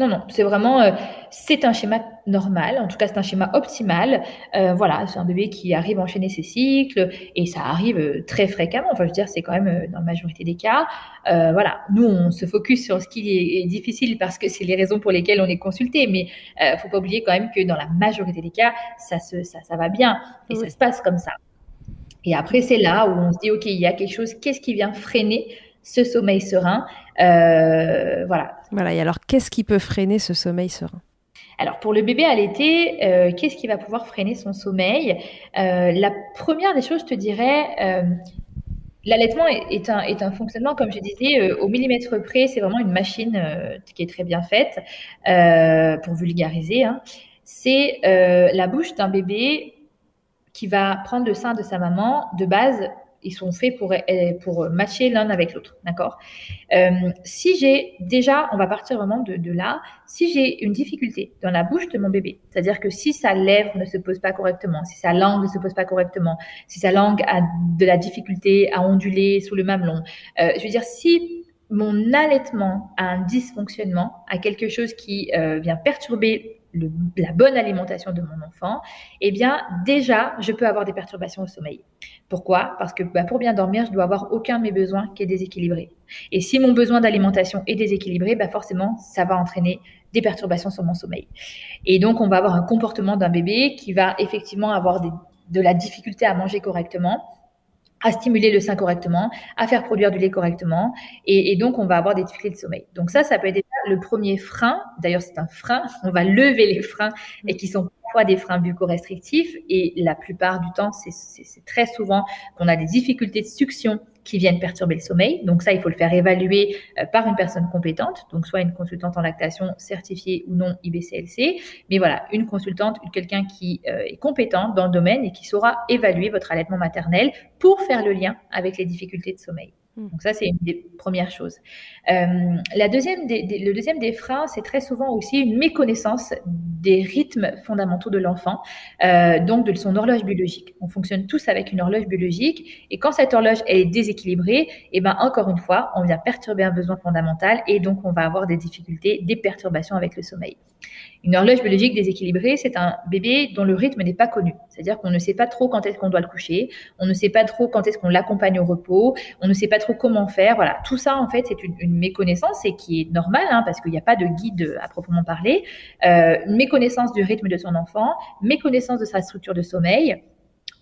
non, non, c'est vraiment, euh, c'est un schéma normal, en tout cas c'est un schéma optimal. Euh, voilà, c'est un bébé qui arrive à enchaîner ses cycles et ça arrive euh, très fréquemment. Enfin, je veux dire, c'est quand même dans la majorité des cas. voilà, nous on se focus sur ce qui est, difficile parce que c'est les raisons pour lesquelles on est consulté, mais euh, faut pas oublier quand même que dans la majorité des cas, ça se, ça, ça va bien et ça se passe comme ça. Et après, c'est là où on se dit, ok, il y a quelque chose. Qu'est-ce qui vient freiner ce sommeil serein? Euh, voilà. Voilà. Et alors, qu'est-ce qui peut freiner ce sommeil serein? Alors pour le bébé l'été, euh, qu'est-ce qui va pouvoir freiner son sommeil? Euh, La première des choses, je te dirais, l'allaitement est, un, est un fonctionnement, comme je disais, au millimètre près. C'est vraiment une machine qui est très bien faite, pour vulgariser. Hein. C'est la bouche d'un bébé qui va prendre le sein de sa maman de base ils sont faits pour, euh, pour matcher l'un avec l'autre, d'accord? Euh, Si j'ai déjà, on va partir vraiment de, de là, si j'ai une difficulté dans la bouche de mon bébé, c'est-à-dire que si sa lèvre ne se pose pas correctement, si sa langue ne se pose pas correctement, si sa langue a de la difficulté à onduler sous le mamelon, euh, je veux dire, si mon allaitement a un dysfonctionnement, a quelque chose qui euh, vient perturber la bonne alimentation de mon enfant, eh bien déjà, je peux avoir des perturbations au sommeil. Pourquoi? Parce que bah, pour bien dormir, je dois avoir aucun de mes besoins qui est déséquilibré. Et si mon besoin d'alimentation est déséquilibré, bah forcément, ça va entraîner des perturbations sur mon sommeil. Et donc, on va avoir un comportement d'un bébé qui va effectivement avoir de la difficulté à manger correctement, à stimuler le sein correctement, à faire produire du lait correctement, et, donc on va avoir des difficultés de sommeil. Donc ça, ça peut être le premier frein. D'ailleurs, c'est un frein. On va lever les freins et qui sont des freins bucco-restrictifs. Et la plupart du temps, c'est très souvent qu'on a des difficultés de succion qui viennent perturber le sommeil. Donc ça, il faut le faire évaluer euh, par une personne compétente, donc soit une consultante en lactation certifiée ou non IBCLC. Mais voilà, une consultante, quelqu'un qui euh, est compétente dans le domaine et qui saura évaluer votre allaitement maternel pour faire le lien avec les difficultés de sommeil. Hmm. Donc ça, c'est une des premières choses. Euh, la deuxième le deuxième des freins, c'est très souvent aussi une méconnaissance des rythmes fondamentaux de l'enfant, euh, donc de son horloge biologique. On fonctionne tous avec une horloge biologique, et quand cette horloge est déséquilibrée, et eh ben encore une fois, on vient perturber un besoin fondamental, et donc on va avoir des difficultés, des perturbations avec le sommeil. Une horloge biologique déséquilibrée, c'est un bébé dont le rythme n'est pas connu. C'est-à-dire qu'on ne sait pas trop quand est-ce qu'on doit le coucher, on ne sait pas trop quand est-ce qu'on l'accompagne au repos, on ne sait pas trop comment faire. Voilà, tout ça en fait c'est une, méconnaissance et qui est normale hein, parce qu'il n'y a pas de guide à proprement parler. Euh, méconnaissance du rythme de son enfant, méconnaissance de sa structure de sommeil,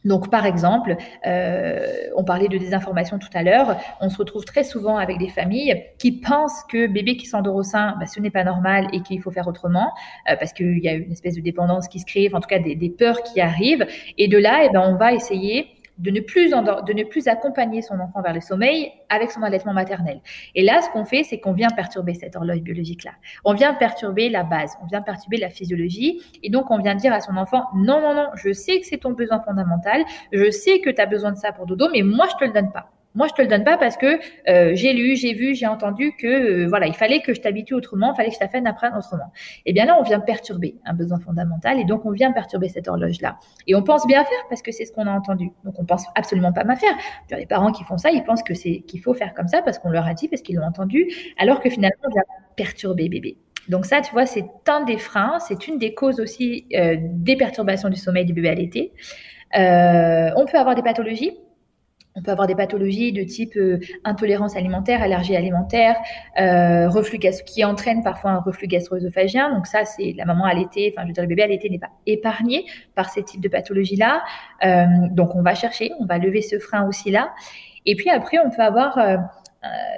donc, par exemple, euh, on parlait de désinformation tout à l'heure, on se retrouve très souvent avec des familles qui pensent que bébé qui s'endort au sein, bah, ce n'est pas normal et qu'il faut faire autrement, euh, parce qu'il y a une espèce de dépendance qui se crée, en tout cas des, des peurs qui arrivent. Et de là, eh ben, on va essayer de ne plus de ne plus accompagner son enfant vers le sommeil avec son allaitement maternel. Et là, ce qu'on fait, c'est qu'on vient perturber cette horloge biologique-là. On vient perturber la base, on vient perturber la physiologie, et donc on vient dire à son enfant, non, non, non, je sais que c'est ton besoin fondamental, je sais que tu as besoin de ça pour dodo, mais moi, je te le donne pas. Moi, je te le donne pas parce que euh, j'ai lu, j'ai vu, j'ai entendu que euh, voilà, il fallait que je t'habitue autrement, il fallait que je t'apprenne à apprenne autrement. Et eh bien là, on vient perturber un besoin fondamental et donc on vient perturber cette horloge-là. Et on pense bien faire parce que c'est ce qu'on a entendu. Donc on pense absolument pas mal faire. Les parents qui font ça, ils pensent que c'est qu'il faut faire comme ça parce qu'on leur a dit, parce qu'ils l'ont entendu, alors que finalement, on vient perturber bébé. Donc ça, tu vois, c'est un des freins, c'est une des causes aussi euh, des perturbations du sommeil du bébé à l'été. on peut avoir des pathologies on peut avoir des pathologies de type euh, intolérance alimentaire, allergie alimentaire, euh, reflux qui entraîne parfois un reflux gastro-œsophagien. Donc ça, c'est la maman allaitée, enfin je veux dire le bébé allaité n'est pas épargné par ces types de pathologies-là. Euh, donc on va chercher, on va lever ce frein aussi là. Et puis après, on peut avoir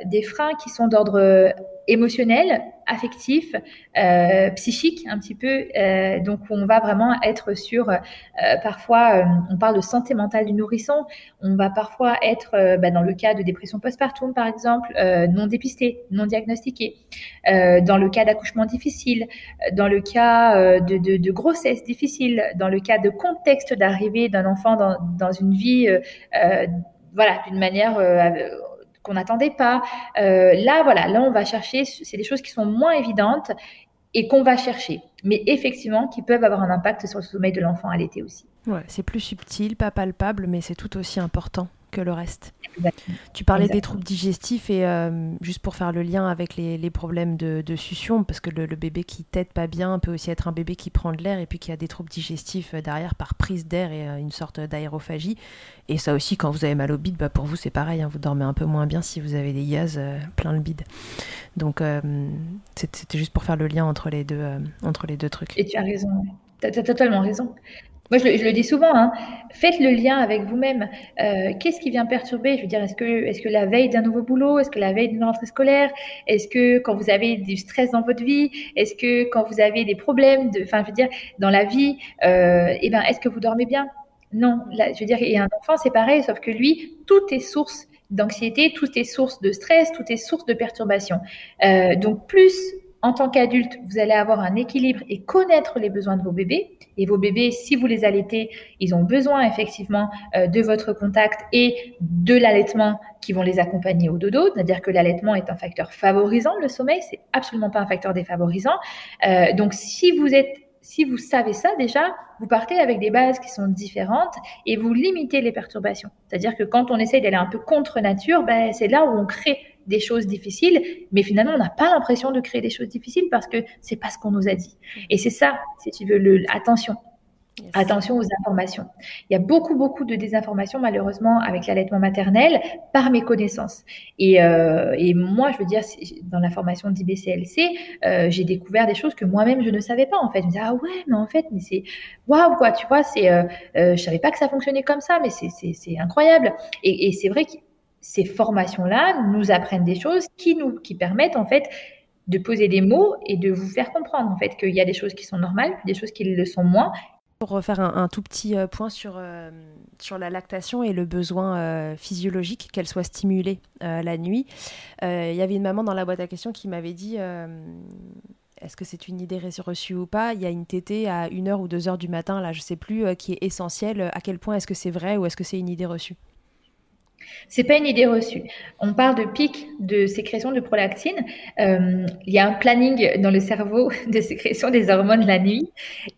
des freins qui sont d'ordre émotionnel, affectif, euh, psychique un petit peu. Euh, donc on va vraiment être sur, euh, parfois on parle de santé mentale du nourrisson, on va parfois être bah, dans le cas de dépression postpartum par exemple, non dépistée, non diagnostiquée, dans le cas d'accouchement difficile, dans le cas de, grossesse difficile, dans le cas de contexte d'arrivée d'un enfant dans, une vie voilà, d'une manière qu'on n'attendait pas. Euh, là, voilà, là, on va chercher, c'est des choses qui sont moins évidentes et qu'on va chercher, mais effectivement qui peuvent avoir un impact sur le sommeil de l'enfant à l'été aussi. Ouais, c'est plus subtil, pas palpable, mais c'est tout aussi important que le reste. Tu parlais des troubles digestifs et euh, juste pour faire le lien avec les, problèmes de, succion, parce que le, bébé qui tète pas bien peut aussi être un bébé qui prend de l'air et puis qui a des troubles digestifs euh, derrière par prise d'air et euh, une sorte d'aérophagie. Et ça aussi, quand vous avez mal au bide, bah pour vous c'est pareil, hein, vous dormez un peu moins bien si vous avez des gaz plein le bide. Donc c'était juste pour faire le lien entre les deux, entre les deux trucs. Et tu as raison, tu as, totalement raison. Moi, je le, dis souvent, hein, faites le lien avec vous-même. Euh, qu'est-ce qui vient perturber? Je veux dire, est-ce que, la veille d'un nouveau boulot? Est-ce que la veille d'une rentrée scolaire? Est-ce que quand vous avez du stress dans votre vie? Est-ce que quand vous avez des problèmes, enfin, je veux dire, dans la vie, euh, eh ben, est-ce que vous dormez bien? Non. je veux dire, et un enfant, c'est pareil, sauf que lui, tout est source d'anxiété, tout est source de stress, tout est source de perturbation. Euh, donc, plus en tant qu'adulte, vous allez avoir un équilibre et connaître les besoins de vos bébés. Et vos bébés, si vous les allaitez, ils ont besoin effectivement euh, de votre contact et de l'allaitement qui vont les accompagner au dodo. C'est-à-dire que l'allaitement est un facteur favorisant le sommeil, c'est absolument pas un facteur défavorisant. Euh, donc si vous êtes si vous savez ça déjà, vous partez avec des bases qui sont différentes et vous limitez les perturbations. C'est-à-dire que quand on essaye d'aller un peu contre nature, ben, c'est là où on crée des choses difficiles, mais finalement, on n'a pas l'impression de créer des choses difficiles parce que c'est pas ce qu'on nous a dit. Et c'est ça, si tu veux, le, attention. Attention aux informations. Il y a beaucoup, beaucoup de désinformation, malheureusement, avec l'allaitement maternel, par mes connaissances. Et, euh, et moi, je veux dire, dans la formation d'IBCLC, euh, j'ai découvert des choses que moi-même, je ne savais pas, en fait. Je me disais, ah ouais, mais en fait, mais c'est waouh, quoi, tu vois, c'est, euh, euh, je savais pas que ça fonctionnait comme ça, mais c'est incroyable. Et, et c'est vrai que ces formations-là nous apprennent des choses qui nous qui permettent en fait de poser des mots et de vous faire comprendre en fait qu'il y a des choses qui sont normales, des choses qui le sont moins. Pour refaire un, tout petit euh, point sur, euh, sur la lactation et le besoin euh, physiologique qu'elle soit stimulée la nuit, il y avait une maman dans la boîte à questions qui m'avait dit est-ce que c'est une idée reçue ou pas? Il y a une tétée à 1h ou 2h du matin, là je sais plus, qui est essentielle. À quel point est-ce que c'est vrai ou est-ce que c'est une idée reçue? C'est pas une idée reçue. On parle de pic de sécrétion de prolactine. Euh, il y a un planning dans le cerveau de sécrétion des hormones la nuit.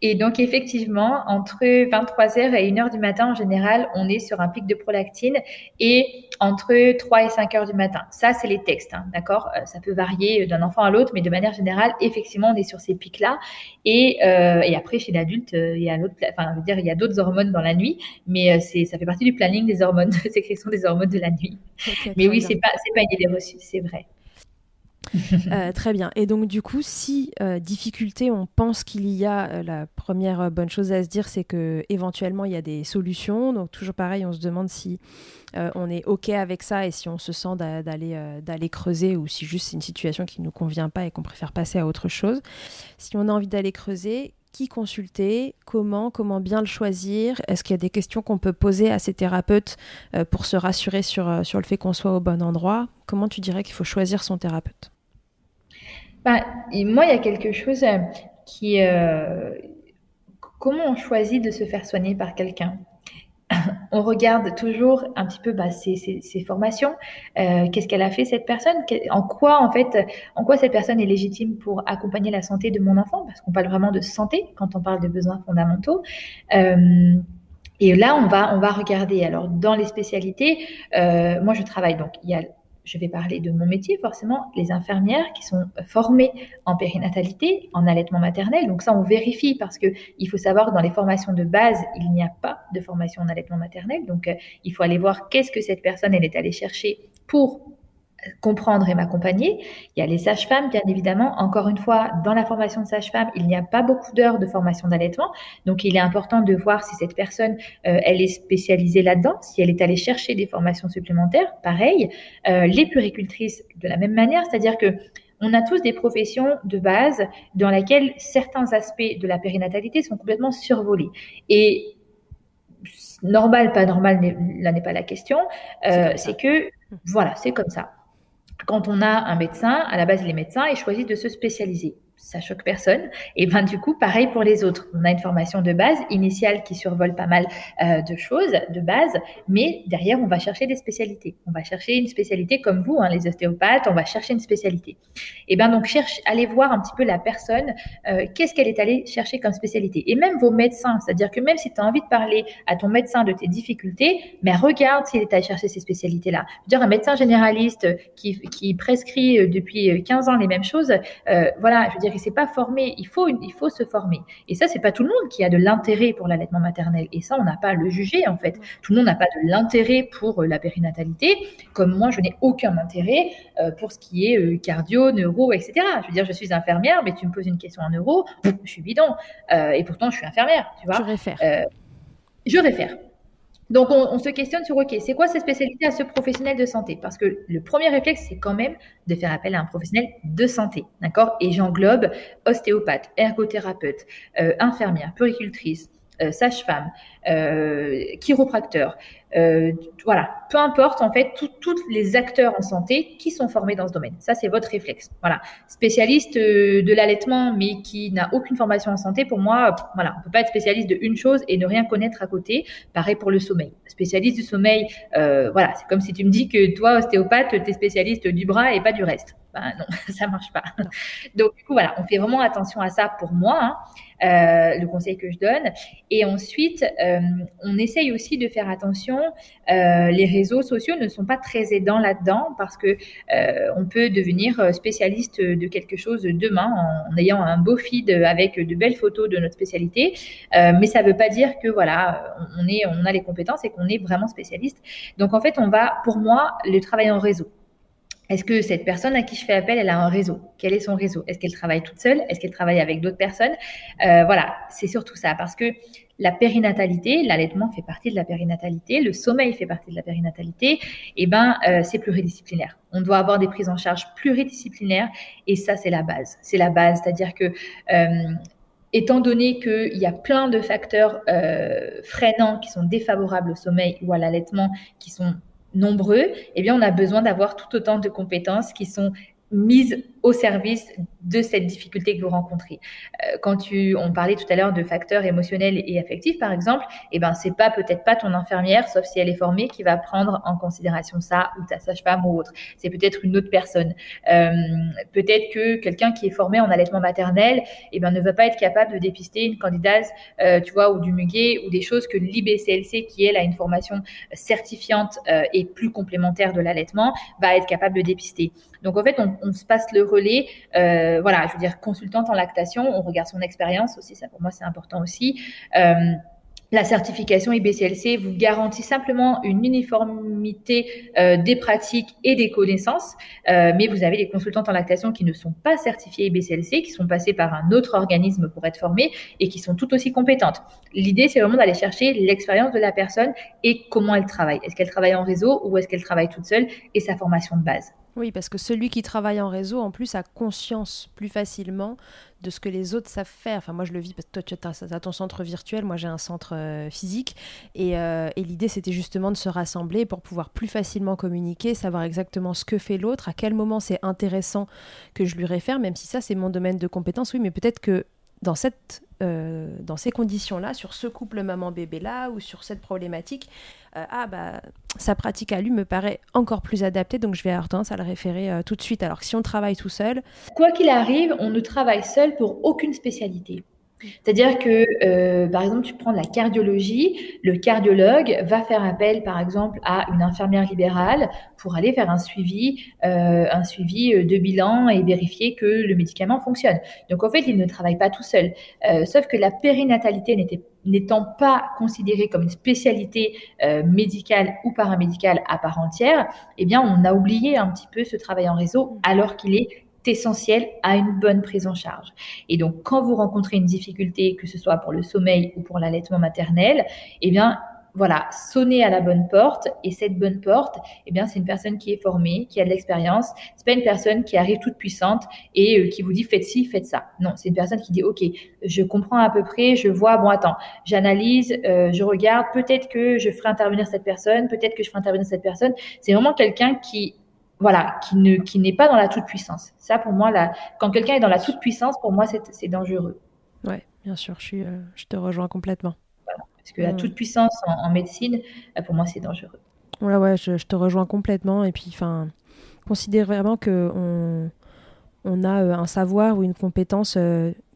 Et donc, effectivement, entre 23h et 1h du matin, en général, on est sur un pic de prolactine et entre 3 et 5 heures du matin. Ça, c'est les textes, hein, d'accord? Euh, Ça peut varier d'un enfant à l'autre, mais de manière générale, effectivement, on est sur ces pics-là. Et, euh, après, chez l'adulte, il y a enfin, d'autres hormones dans la nuit, mais ça fait partie du planning des hormones, de sécrétion des hormones de la nuit. Mais oui, c'est pas, pas une idée reçue, c'est vrai. Euh, très bien. Et donc, du coup, si euh, difficulté, on pense qu'il y a, euh, la première bonne chose à se dire, c'est que éventuellement il y a des solutions. Donc, toujours pareil, on se demande si on est OK avec ça et si on se sent d'aller d'aller creuser ou si juste c'est une situation qui ne nous convient pas et qu'on préfère passer à autre chose. Si on a envie d'aller creuser, qui consulter, comment, comment bien le choisir Est-ce qu'il y a des questions qu'on peut poser à ces thérapeutes euh, pour se rassurer sur, euh, sur le fait qu'on soit au bon endroit? Comment tu dirais qu'il faut choisir son thérapeute? Bah, Moi, il y a quelque chose euh, qui... comment on choisit de se faire soigner par quelqu'un? On regarde toujours un petit peu bah, ses, formations, euh, qu'est-ce qu'elle a fait cette personne, en quoi en fait, en quoi cette personne est légitime pour accompagner la santé de mon enfant, parce qu'on parle vraiment de santé quand on parle de besoins fondamentaux. Euh, et là, on va, on va regarder. Alors, dans les spécialités, euh, moi, je travaille donc. Il y a je vais parler de mon métier, forcément, les infirmières qui sont formées en périnatalité, en allaitement maternel. Donc ça, on vérifie parce que il faut savoir que dans les formations de base, il n'y a pas de formation en allaitement maternel. Donc euh, il faut aller voir qu'est-ce que cette personne elle est allée chercher pour comprendre et m'accompagner. Il y a les sages-femmes, bien évidemment. Encore une fois, dans la formation de sage-femme, il n'y a pas beaucoup d'heures de formation d'allaitement. Donc, il est important de voir si cette personne, euh, elle est spécialisée là-dedans, si elle est allée chercher des formations supplémentaires. Pareil, euh, les puricultrices, de la même manière, c'est-à-dire que on a tous des professions de base dans lesquelles certains aspects de la périnatalité sont complètement survolés. Et normal, pas normal, là n'est pas la question. Euh, c'est que, voilà, c'est comme ça. Quand on a un médecin, à la base, les médecins, ils choisissent de se spécialiser ça choque personne. Et ben du coup, pareil pour les autres. On a une formation de base initiale qui survole pas mal euh, de choses de base, mais derrière, on va chercher des spécialités. On va chercher une spécialité comme vous, hein, les ostéopathes, on va chercher une spécialité. Et ben donc, cherche, allez voir un petit peu la personne, euh, qu'est-ce qu'elle est allée chercher comme spécialité. Et même vos médecins, c'est-à-dire que même si tu as envie de parler à ton médecin de tes difficultés, mais regarde s'il est allé chercher ces spécialités-là. Dire, un médecin généraliste qui, qui prescrit euh, depuis 15 ans les mêmes choses, voilà, je veux dire, il s'est pas formé. Il faut, il faut se former. Et ça, c'est pas tout le monde qui a de l'intérêt pour l'allaitement maternel. Et ça, on n'a pas à le juger, en fait. Tout le monde n'a pas de l'intérêt pour euh, la périnatalité. Comme moi, je n'ai aucun intérêt euh, pour ce qui est euh, cardio, neuro, etc. Je veux dire, je suis infirmière, mais tu me poses une question en neuro, je suis bidon. et pourtant, je suis infirmière, tu vois. Je réfère. je réfère. Donc, on, se questionne sur, OK, c'est quoi cette spécialité à ce professionnel de santé? Parce que le premier réflexe, c'est quand même de faire appel à un professionnel de santé, d'accord? Et j'englobe ostéopathe, ergothérapeute, euh, infirmière, puricultrice, euh, sage-femme, euh, chiropracteur, euh, voilà, peu importe en fait tous les acteurs en santé qui sont formés dans ce domaine. Ça c'est votre réflexe. Voilà, spécialiste de l'allaitement mais qui n'a aucune formation en santé, pour moi, voilà, on peut pas être spécialiste de une chose et ne rien connaître à côté. Pareil pour le sommeil. Spécialiste du sommeil, voilà, c'est comme si tu me dis que toi ostéopathe, tu es spécialiste du bras et pas du reste. Ben non, ça marche pas. Donc du coup voilà, on fait vraiment attention à ça pour moi. Hein. Euh, le conseil que je donne. Et ensuite, euh, on essaye aussi de faire attention. Euh, les réseaux sociaux ne sont pas très aidants là-dedans parce que on peut devenir spécialiste de quelque chose demain en, ayant un beau feed avec de belles photos de notre spécialité. mais ça ne veut pas dire que voilà, on a les compétences et qu'on est vraiment spécialiste. Donc en fait, on va, pour moi, le travail en réseau. Est-ce que cette personne à qui je fais appel, elle a un réseau? Quel est son réseau? Est-ce qu'elle travaille toute seule? Est-ce qu'elle travaille avec d'autres personnes? Euh, Voilà, c'est surtout ça. Parce que la périnatalité, l'allaitement fait partie de la périnatalité, le sommeil fait partie de la périnatalité, et eh ben euh, c'est pluridisciplinaire. On doit avoir des prises en charge pluridisciplinaires et ça c'est la base. C'est la base, c'est-à-dire que euh, étant donné qu'il y a plein de facteurs freinants qui sont défavorables au sommeil ou à l'allaitement, qui sont nombreux, eh bien, on a besoin d'avoir tout autant de compétences qui sont mises au service de cette difficulté que vous rencontrez. Euh, quand tu, on parlait tout à l'heure de facteurs émotionnels et affectifs, par exemple, et eh ben c'est pas peut-être pas ton infirmière, sauf si elle est formée, qui va prendre en considération ça ou ta sage-femme ou autre. C'est peut-être une autre personne. Euh, peut-être que quelqu'un qui est formé en allaitement maternel, eh ben ne va pas être capable de dépister une candidate, euh, tu vois, ou du muguet ou des choses que l'IBCLC, qui elle a une formation certifiante et plus complémentaire de l'allaitement, va être capable de dépister. Donc en fait, on se passe le relais. Euh, voilà, je veux dire, consultante en lactation, on regarde son expérience aussi, ça pour moi c'est important aussi. Euh, la certification IBCLC vous garantit simplement une uniformité euh, des pratiques et des connaissances, mais vous avez des consultantes en lactation qui ne sont pas certifiées IBCLC, qui sont passées par un autre organisme pour être formées et qui sont tout aussi compétentes. L'idée, c'est vraiment d'aller chercher l'expérience de la personne et comment elle travaille. Est-ce qu'elle travaille en réseau ou est-ce qu'elle travaille toute seule et sa formation de base? Oui, parce que celui qui travaille en réseau, en plus, a conscience plus facilement de ce que les autres savent faire. Enfin, moi, je le vis parce que toi, tu as, ton centre virtuel, moi, j'ai un centre euh, physique. Euh, et, l'idée, c'était justement de se rassembler pour pouvoir plus facilement communiquer, savoir exactement ce que fait l'autre, à quel moment c'est intéressant que je lui réfère, même si ça, c'est mon domaine de compétence. Oui, mais peut-être que dans, cette, euh, dans ces conditions-là, sur ce couple maman-bébé-là ou sur cette problématique, euh, ah bah sa pratique à lui me paraît encore plus adaptée, donc je vais avoir tendance à le référer euh, tout de suite. Alors que si on travaille tout seul... Quoi qu'il arrive, on ne travaille seul pour aucune spécialité. C'est-à-dire que, euh, par exemple, tu prends la cardiologie, le cardiologue va faire appel, par exemple, à une infirmière libérale pour aller faire un suivi, euh, un suivi euh, de bilan et vérifier que le médicament fonctionne. Donc, en fait, il ne travaille pas tout seul. sauf que la périnatalité n'étant pas considérée comme une spécialité médicale ou paramédicale à part entière, eh bien, on a oublié un petit peu ce travail en réseau alors qu'il est essentiel à une bonne prise en charge. Et donc, quand vous rencontrez une difficulté, que ce soit pour le sommeil ou pour l'allaitement maternel, eh bien, voilà, sonnez à la bonne porte. Et cette bonne porte, eh bien, c'est une personne qui est formée, qui a de l'expérience. C'est pas une personne qui arrive toute puissante et euh, qui vous dit faites ci, faites ça. Non, c'est une personne qui dit ok, je comprends à peu près, je vois. Bon, attends, j'analyse, euh, je regarde. Peut-être que je ferai intervenir cette personne. Peut-être que je ferai intervenir cette personne. C'est vraiment quelqu'un qui voilà, qui ne qui n'est pas dans la toute puissance. Ça, pour moi, là, quand quelqu'un est dans la toute puissance, pour moi, c'est dangereux. Ouais, bien sûr, je suis, euh, je te rejoins complètement. parce que la mm. toute puissance en, médecine, euh, pour moi, c'est dangereux. Ouais, ouais, je, te rejoins complètement. Et puis, enfin, considère vraiment que on, on a euh, un savoir ou une compétence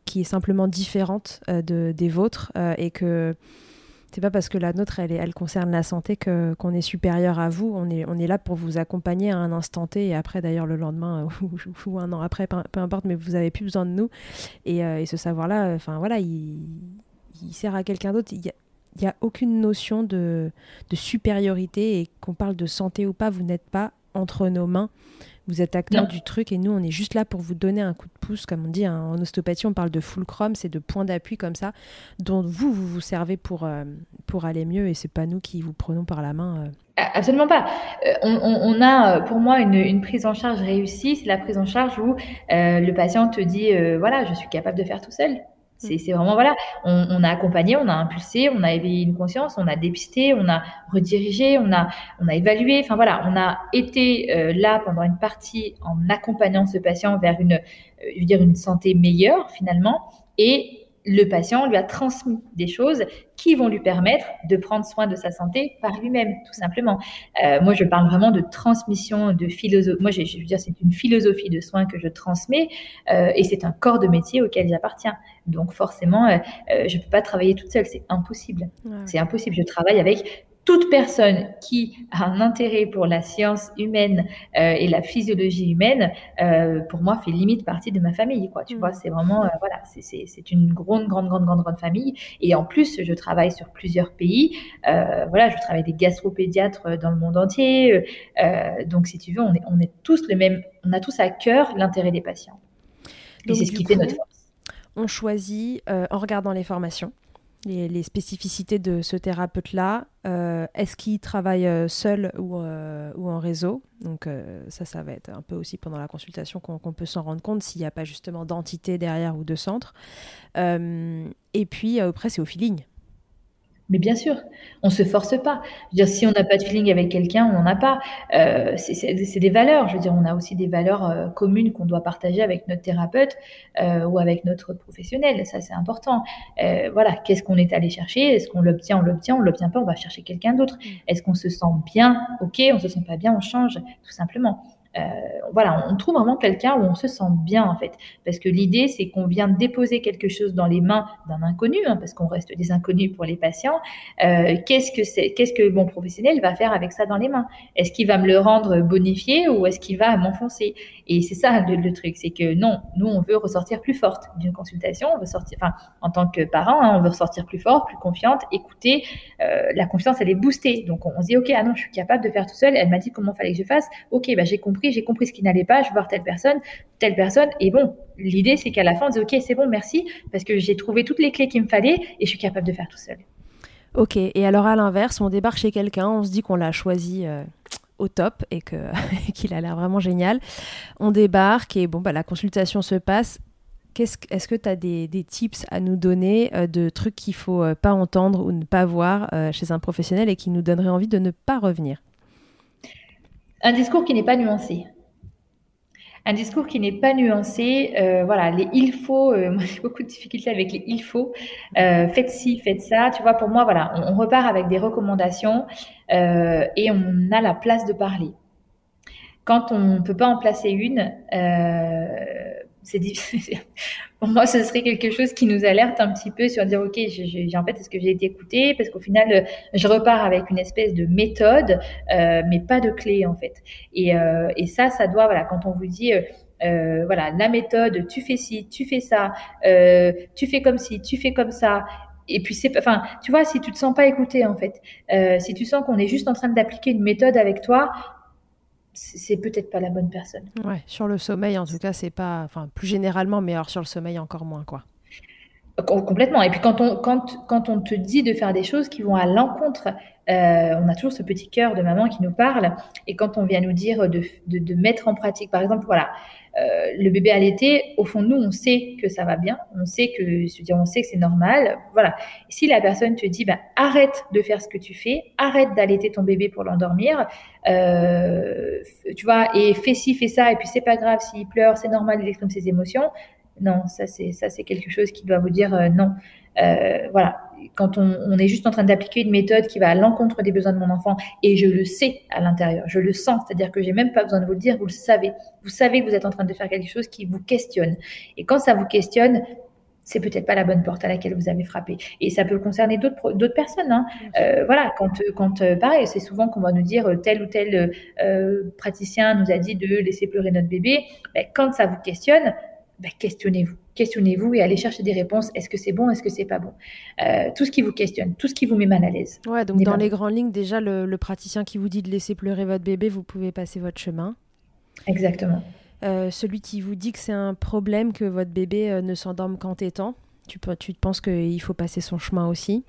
qui est simplement différente de, des vôtres et que c'est pas parce que la nôtre, elle, elle concerne la santé que, qu'on est supérieur à vous. On est, on est là pour vous accompagner à un instant T et après, d'ailleurs, le lendemain ou, un an après, peu, importe, mais vous avez plus besoin de nous. Et, euh, ce savoir-là, enfin voilà, il, sert à quelqu'un d'autre. Il n'y a, aucune notion de, de supériorité et qu'on parle de santé ou pas, vous n'êtes pas entre nos mains. Vous êtes acteur du truc et nous, on est juste là pour vous donner un coup de pouce. Comme on dit hein, en ostéopathie, on parle de fulcrum, c'est de points d'appui comme ça, dont vous, vous vous servez pour, euh, pour aller mieux et c'est pas nous qui vous prenons par la main. Euh. Absolument pas. Euh, on, a pour moi une, une, prise en charge réussie, c'est la prise en charge où le patient te dit voilà, je suis capable de faire tout seul. C'est vraiment, voilà, on, a accompagné, on a impulsé, on a éveillé une conscience, on a dépisté, on a redirigé, on a, on a évalué. Enfin voilà, on a été euh, là pendant une partie en accompagnant ce patient vers une, euh, dire, une santé meilleure finalement. Et le patient lui a transmis des choses qui vont lui permettre de prendre soin de sa santé par lui-même, tout simplement. Euh, moi, je parle vraiment de transmission de philosophie. Moi, je, veux dire, c'est une philosophie de soins que je transmets euh, et c'est un corps de métier auquel j'appartiens. Donc, forcément, euh, je ne peux pas travailler toute seule, c'est impossible. C'est impossible. Je travaille avec toute personne qui a un intérêt pour la science humaine euh, et la physiologie humaine, euh, pour moi, fait limite partie de ma famille. Quoi, tu mm. vois, c'est vraiment, euh, voilà, c'est une grande, grande, grande, grande, grande famille. Et en plus, je travaille sur plusieurs pays. voilà, je travaille avec des gastropédiatres dans le monde entier. donc, si tu veux, on est, on est tous le même, on a tous à cœur l'intérêt des patients. Et c'est ce qui fait notre force. On choisit en regardant les formations les, spécificités de ce thérapeute-là. Euh, est-ce qu'il travaille euh, seul ou, euh, ou en réseau? Donc ça, ça va être un peu aussi pendant la consultation qu'on peut s'en rendre compte s'il n'y a pas justement d'entité derrière ou de centre. et puis après, c'est au feeling. Mais bien sûr, on se force pas. Je veux dire, si on n'a pas de feeling avec quelqu'un, on n'en a pas. Euh, c'est des valeurs. Je veux dire, on a aussi des valeurs euh, communes qu'on doit partager avec notre thérapeute euh, ou avec notre professionnel. Ça, c'est important. Euh, voilà, qu'est-ce qu'on est allé chercher? Est-ce qu'on l'obtient? On l'obtient. On l'obtient pas On va chercher quelqu'un d'autre. Mm. Est-ce qu'on se sent bien? Ok. On se sent pas bien On change, tout simplement. Euh, voilà, on trouve vraiment quelqu'un où on se sent bien en fait. Parce que l'idée, c'est qu'on vient déposer quelque chose dans les mains d'un inconnu, hein, parce qu'on reste des inconnus pour les patients. Euh, qu'est-ce que c'est Qu'est-ce que mon professionnel va faire avec ça dans les mains? Est-ce qu'il va me le rendre bonifié ou est-ce qu'il va m'enfoncer? Et c'est ça le, truc, c'est que non, nous on veut ressortir plus forte d'une consultation. On veut sortir, enfin, en tant que parent, hein, on veut ressortir plus forte, plus confiante. Écoutez, euh, la confiance elle est boostée. Donc on, se dit ok, ah non, je suis capable de faire tout seul. Elle m'a dit comment fallait que je fasse. Ok, bah j'ai compris j'ai compris ce qui n'allait pas, je vais voir telle personne, telle personne. Et bon, l'idée, c'est qu'à la fin, on dit, OK, c'est bon, merci, parce que j'ai trouvé toutes les clés qu'il me fallait et je suis capable de faire tout seul. Ok, et alors à l'inverse, on débarque chez quelqu'un, on se dit qu'on l'a choisi euh, au top et qu'il a l'air vraiment génial. On débarque et bon, bah, la consultation se passe. Est-ce que tu as des, tips à nous donner euh, de trucs qu'il faut euh, pas entendre ou ne pas voir chez un professionnel et qui nous donneraient envie de ne pas revenir? Un discours qui n'est pas nuancé. Un discours qui n'est pas nuancé, euh, voilà, les il faut, euh, moi j'ai beaucoup de difficultés avec les il faut, euh, faites ci, faites ça, tu vois, pour moi, voilà, on, repart avec des recommandations et on a la place de parler. Quand on ne peut pas en placer une, Pour moi, ce serait quelque chose qui nous alerte un petit peu sur dire, OK, en fait, est-ce que j'ai été écoutée? Parce qu'au final, je repars avec une espèce de méthode, euh, mais pas de clé, en fait. Et, euh, et, ça, ça doit, voilà, quand on vous dit... Euh, voilà, la méthode, tu fais ci, tu fais ça, tu fais comme ci, tu fais comme ça, et puis c'est enfin tu vois si tu te sens pas écouté en fait si tu sens qu'on est juste en train d'appliquer une méthode avec toi c'est peut-être pas la bonne personne. Ouais, sur le sommeil, en tout cas, c'est pas, enfin, plus généralement, mais alors sur le sommeil encore moins, quoi. Complètement. Et puis quand on, quand, quand on te dit de faire des choses qui vont à l'encontre, euh, on a toujours ce petit cœur de maman qui nous parle. Et quand on vient nous dire de, de, de mettre en pratique, par exemple, voilà, euh, le bébé allaité, au fond nous, on sait que ça va bien, on sait que, on sait que c'est normal, voilà. si la personne te dit, bah, arrête de faire ce que tu fais, arrête d'allaiter ton bébé pour l'endormir, euh, tu vois, et fais ci, fais ça, et puis c'est pas grave s'il pleure, c'est normal, il exprime ses émotions. Non, ça c'est ça c'est quelque chose qui doit vous dire euh, non. Euh, voilà, quand on, est juste en train d'appliquer une méthode qui va à l'encontre des besoins de mon enfant, et je le sais à l'intérieur, je le sens, c'est-à-dire que j'ai même pas besoin de vous le dire, vous le savez. Vous savez que vous êtes en train de faire quelque chose qui vous questionne. Et quand ça vous questionne, c'est peut-être pas la bonne porte à laquelle vous avez frappé. Et ça peut concerner d'autres d'autres personnes. Hein. Euh, voilà, quand quand euh, pareil, c'est souvent qu'on va nous dire tel ou tel praticien nous a dit de laisser pleurer notre bébé. Ben, quand ça vous questionne, ben, questionnez-vous questionnez-vous et allez chercher des réponses. Est-ce que c'est bon Est-ce que c'est pas bon? Euh, Tout ce qui vous questionne, tout ce qui vous met mal à l'aise. Ouais, donc dans les grandes lignes, déjà, le, praticien qui vous dit de laisser pleurer votre bébé, vous pouvez passer votre chemin. Exactement. Euh, celui qui vous dit que c'est un problème que votre bébé euh, ne s'endorme qu'en tétant, tu, tu penses qu'il faut passer son chemin aussi?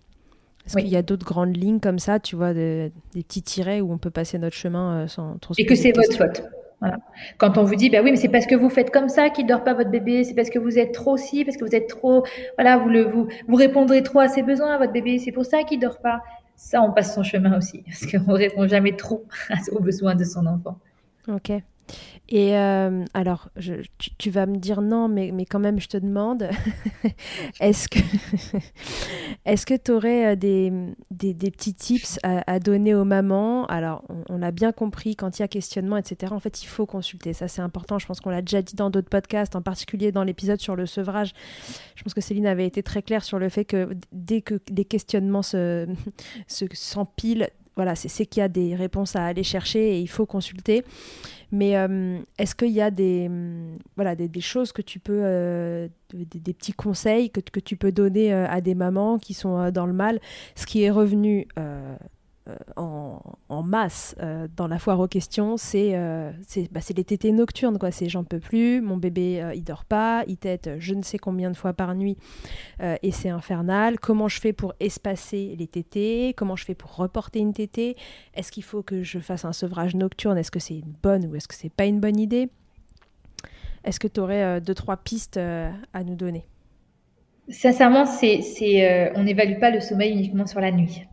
Est-ce qu'il y a d'autres grandes lignes comme ça, tu vois, des petits tirets où on peut passer notre chemin sans trop Et que c'est votre faute Quand on vous dit, ben oui, mais c'est parce que vous faites comme ça qu'il dort pas votre bébé, c'est parce que vous êtes trop si, parce que vous êtes trop, voilà, vous le, vous, vous répondrez trop à ses besoins à votre bébé, c'est pour ça qu'il dort pas. Ça, on passe son chemin aussi, parce qu'on répond jamais trop aux besoins de son enfant. Ok. Et euh, alors, tu, vas me dire non, mais, mais quand même, je te demande, est-ce que est-ce que tu aurais euh, des, des, petits tips à, donner aux mamans? Alors, on, l'a bien compris, quand il y a questionnement, etc., en fait, il faut consulter. Ça, c'est important. Je pense qu'on l'a déjà dit dans d'autres podcasts, en particulier dans l'épisode sur le sevrage. Je pense que Céline avait été très claire sur le fait que dès que les questionnements s'empilent, se, voilà, c'est qu'il y a des réponses à aller chercher et il faut consulter. Mais euh, est-ce qu'il y a des, mm, voilà, des, choses que tu peux, euh, des, petits conseils que, tu peux donner euh, à des mamans qui sont dans le mal? Ce qui est revenu euh, en, masse euh, dans la foire aux questions, c'est euh, bah, les tétés nocturnes. C'est j'en peux plus, mon bébé il dort pas, il tète je ne sais combien de fois par nuit et c'est infernal. Comment je fais pour espacer les tétés? Comment je fais pour reporter une tétée? Est-ce qu'il faut que je fasse un sevrage nocturne? Est-ce que c'est une bonne ou est-ce que c'est pas une bonne idée? Est-ce que tu aurais deux, trois pistes à nous donner? Sincèrement, on n'évalue pas le sommeil uniquement sur la nuit.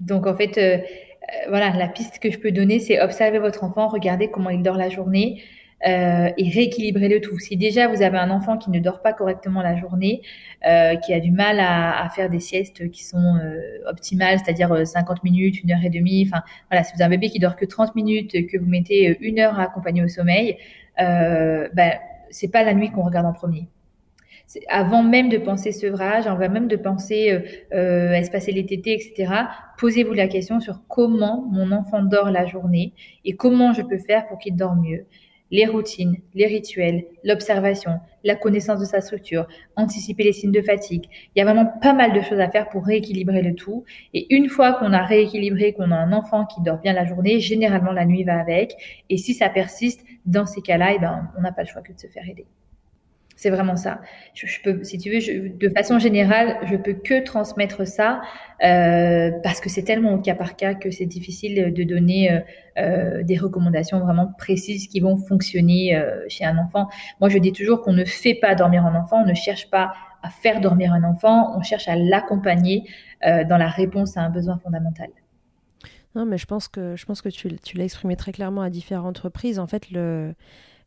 Donc en fait, euh, euh, voilà, la piste que je peux donner, c'est observer votre enfant, regarder comment il dort la journée euh, et rééquilibrer le tout. Si déjà vous avez un enfant qui ne dort pas correctement la journée, qui a du mal à, à, faire des siestes qui sont optimales, c'est-à-dire 50 minutes, une heure et demie, enfin voilà, si vous avez un bébé qui dort que 30 minutes, que vous mettez une heure à accompagner au sommeil, ben c'est pas la nuit qu'on regarde en premier avant même de penser sevrage, avant même de penser euh, euh, espacer les tétés, etc., posez-vous la question sur comment mon enfant dort la journée et comment je peux faire pour qu'il dort mieux. Les routines, les rituels, l'observation, la connaissance de sa structure, anticiper les signes de fatigue. Il y a vraiment pas mal de choses à faire pour rééquilibrer le tout. Et une fois qu'on a rééquilibré, qu'on a un enfant qui dort bien la journée, généralement la nuit va avec. Et si ça persiste, dans ces cas-là, eh ben, on n'a pas le choix que de se faire aider. C'est vraiment ça. Je, peux, si tu veux, de façon générale, je peux que transmettre ça euh, parce que c'est tellement au cas par cas que c'est difficile de donner euh, euh, des recommandations vraiment précises qui vont fonctionner chez un enfant. Moi, je dis toujours qu'on ne fait pas dormir un enfant, on ne cherche pas à faire dormir un enfant, on cherche à l'accompagner dans la réponse à un besoin fondamental. Non, mais je pense que je pense que tu, tu l'as exprimé très clairement à différentes reprises. En fait, le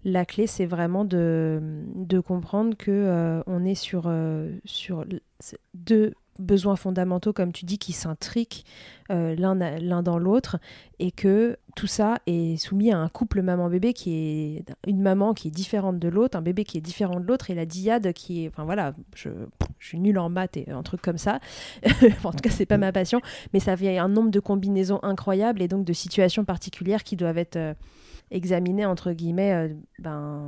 la clé, c'est vraiment de, comprendre que euh, on est sur, euh, deux besoins fondamentaux, comme tu dis, qui s'intriquent euh, l'un dans l'autre, et que tout ça est soumis à un couple maman-bébé qui est une maman qui est différente de l'autre, un bébé qui est différent de l'autre, et la diade qui est, enfin voilà, je, je suis nulle en maths et un truc comme ça. en tout cas, c'est pas ma passion, mais ça fait un nombre de combinaisons incroyables et donc de situations particulières qui doivent être examinées entre guillemets, euh, ben,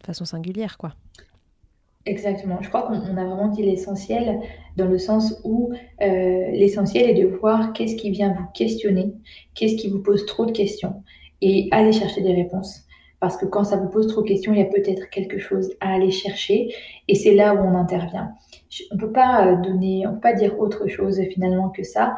de façon singulière, quoi. Exactement. Je crois qu'on a vraiment dit l'essentiel dans le sens où euh, l'essentiel est de voir qu'est-ce qui vient vous questionner, qu'est-ce qui vous pose trop de questions et aller chercher des réponses. Parce que quand ça vous pose trop de questions, il y a peut-être quelque chose à aller chercher et c'est là où on intervient. On peut pas euh, donner, on peut pas dire autre chose finalement que ça,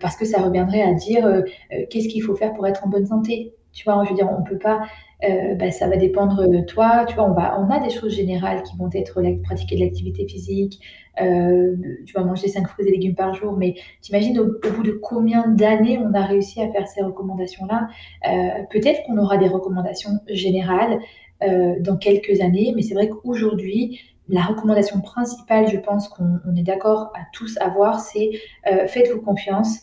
parce que ça reviendrait à dire qu'est-ce qu'il faut faire pour être en bonne santé. Tu vois, je veux dire, on peut pas euh, bah, ça va dépendre de toi. Tu vois, on, va, on a des choses générales qui vont être pratiquer de l'activité physique, euh, tu vas manger 5 fruits et légumes par jour, mais t'imagines au, au bout de combien d'années on a réussi à faire ces recommandations-là? Euh, Peut-être qu'on aura des recommandations générales dans quelques années, mais c'est vrai qu'aujourd'hui, la recommandation principale, je pense qu'on est d'accord à tous avoir, c'est faites-vous confiance,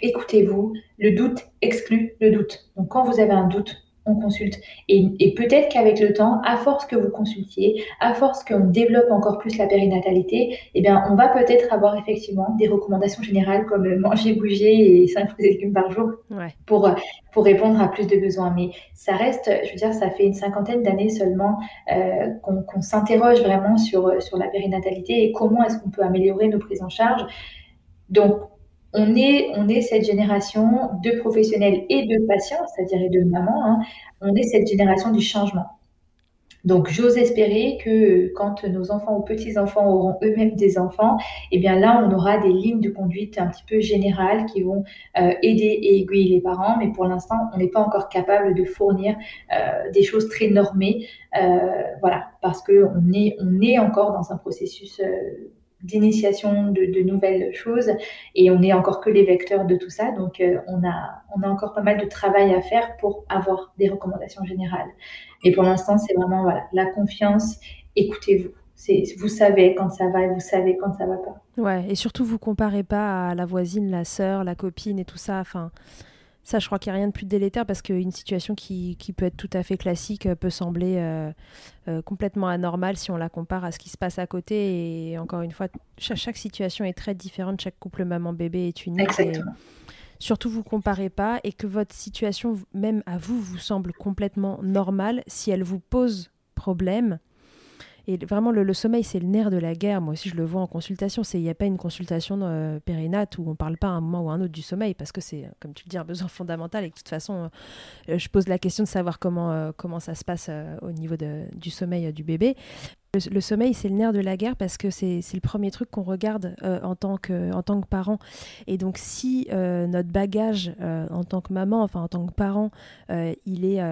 écoutez-vous, le doute exclut le doute. Donc quand vous avez un doute, on consulte. Et, peut-être qu'avec le temps, à force que vous consultiez, à force qu'on développe encore plus la périnatalité, eh bien, on va peut-être avoir effectivement des recommandations générales comme manger, bouger et 5 fruits et légumes par jour pour, pour répondre à plus de besoins. Mais ça reste, je veux dire, ça fait une cinquantaine d'années seulement euh, qu'on s'interroge vraiment sur, sur la périnatalité et comment est-ce qu'on peut améliorer nos prises en charge. Donc, on est, cette génération de professionnels et de patients, c'est-à-dire et de mamans, hein. on est cette génération du changement. Donc, j'ose espérer que quand nos enfants ou petits-enfants auront eux-mêmes des enfants, eh bien là, on aura des lignes de conduite un petit peu générales qui vont euh, aider et aiguiller les parents. Mais pour l'instant, on n'est pas encore capable de fournir euh, des choses très normées. Euh, voilà, parce qu'on on est encore dans un processus d'initiation de, nouvelles choses et on n'est encore que les vecteurs de tout ça. Donc, euh, on, a, on a encore pas mal de travail à faire pour avoir des recommandations générales. Et pour l'instant, c'est vraiment voilà, la confiance, écoutez-vous. Vous savez quand ça va et vous savez quand ça va pas. Ouais, et surtout, vous comparez pas à la voisine, la sœur, la copine et tout ça. Enfin, ça, je crois qu'il n'y a rien de plus délétère parce qu'une situation qui, qui, peut être tout à fait classique euh, peut sembler euh, euh, complètement anormale si on la compare à ce qui se passe à côté. Et encore une fois, chaque, situation est très différente, chaque couple maman-bébé est unique. Exactement. surtout, vous comparez pas et que votre situation, même à vous, vous semble complètement normale. Si elle vous pose problème, et vraiment, le, sommeil, c'est le nerf de la guerre. Moi aussi, je le vois en consultation. Il n'y a pas une consultation euh, périnate où on ne parle pas à un moment ou à un autre du sommeil, parce que c'est, comme tu le dis, un besoin fondamental. Et de toute façon, euh, je pose la question de savoir comment, euh, comment ça se passe euh, au niveau du sommeil du bébé. Le, sommeil, c'est le nerf de la guerre parce que c'est le premier truc qu'on regarde en, tant que, en tant que parent. Et donc, si notre bagage en tant que maman, enfin en tant que parent, il est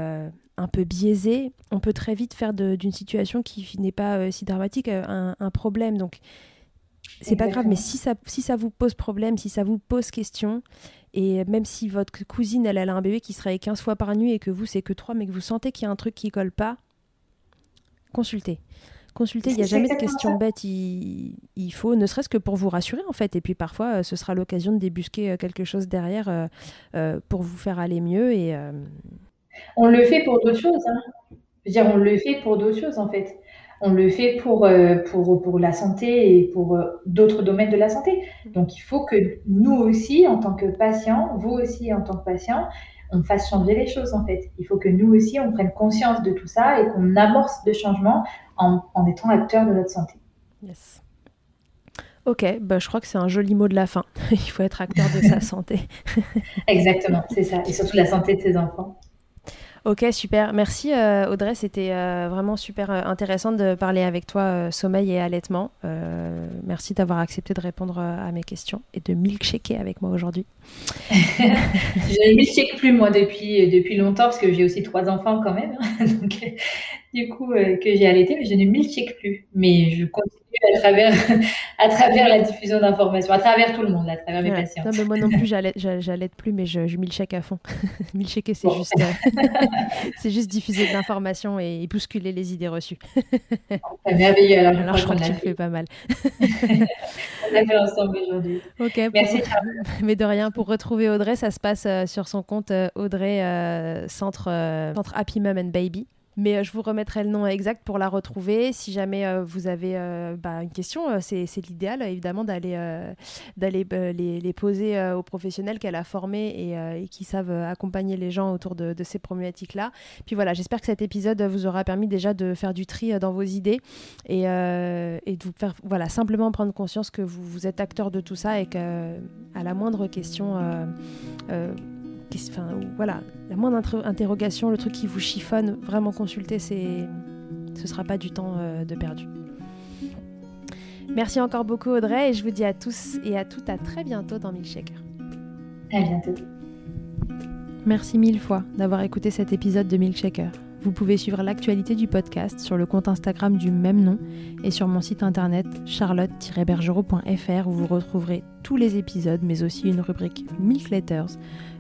un peu biaisé, on peut très vite faire d'une situation qui n'est pas euh, si dramatique euh, un, problème. Donc, c'est pas grave, mais si ça, si ça vous pose problème, si ça vous pose question, et même si votre cousine, elle, a un bébé qui se réveille 15 fois par nuit et que vous, c'est que 3, mais que vous sentez qu'il y a un truc qui colle pas, consultez. Consultez, il n'y a jamais de questions bêtes. Il, faut, ne serait-ce que pour vous rassurer, en fait. Et puis parfois, euh, ce sera l'occasion de débusquer quelque chose derrière pour vous faire aller mieux. Et, on le fait pour d'autres choses. Hein. Je veux dire, on le fait pour d'autres choses en fait. On le fait pour, euh, pour, pour la santé et pour euh, d'autres domaines de la santé. Donc il faut que nous aussi, en tant que patients, vous aussi en tant que patients, on fasse changer les choses en fait. Il faut que nous aussi, on prenne conscience de tout ça et qu'on amorce le changement en, en étant acteur de notre santé. Yes. Ok, bah, je crois que c'est un joli mot de la fin. Il faut être acteur de sa santé. Exactement, c'est ça. Et surtout la santé de ses enfants. Ok, super. Merci euh, Audrey, c'était euh, vraiment super euh, intéressant de parler avec toi sommeil et allaitement. merci d'avoir accepté de répondre à mes questions et de milkshaker avec moi aujourd'hui. je ne milkshake plus moi depuis, depuis longtemps parce que j'ai aussi trois enfants quand même. Donc, du coup, que j'ai allaité, mais je ne milkshake plus. Mais je continue à travers, à travers la diffusion d'informations, à travers tout le monde, à travers mes patients. Non, mais moi non plus, j'allais plus, mais je, je milkshake à fond. milkshaker, c'est juste, euh, c'est juste diffuser de l'information et, bousculer les idées reçues. c'est merveilleux. Alors, alors je crois que tu le fais pas mal. on a fait ensemble aujourd'hui. Ok, Merci. mais de rien. Pour retrouver Audrey, ça se passe euh, sur son compte euh, Audrey Centre, Centre Happy Mom and Baby. Mais euh, je vous remettrai le nom exact pour la retrouver. Si jamais euh, vous avez euh, bah, une question, c'est l'idéal évidemment d'aller les, poser aux professionnels qu'elle a formés et, qui savent accompagner les gens autour de, ces problématiques-là. Puis voilà, j'espère que cet épisode vous aura permis déjà de faire du tri dans vos idées et, de vous faire voilà, simplement prendre conscience que vous êtes acteur de tout ça et qu'à la moindre question enfin, voilà, la moindre interrogation, le truc qui vous chiffonne, vraiment consulter, c'est, ce sera pas du temps euh, de perdu. Merci encore beaucoup Audrey et je vous dis à tous et à toutes à très bientôt dans Milkshaker. À bientôt. Merci mille fois d'avoir écouté cet épisode de Milkshaker. Vous pouvez suivre l'actualité du podcast sur le compte Instagram du même nom et sur mon site internet charlotte-bergerot.fr où vous retrouverez tous les épisodes mais aussi une rubrique Milk Letters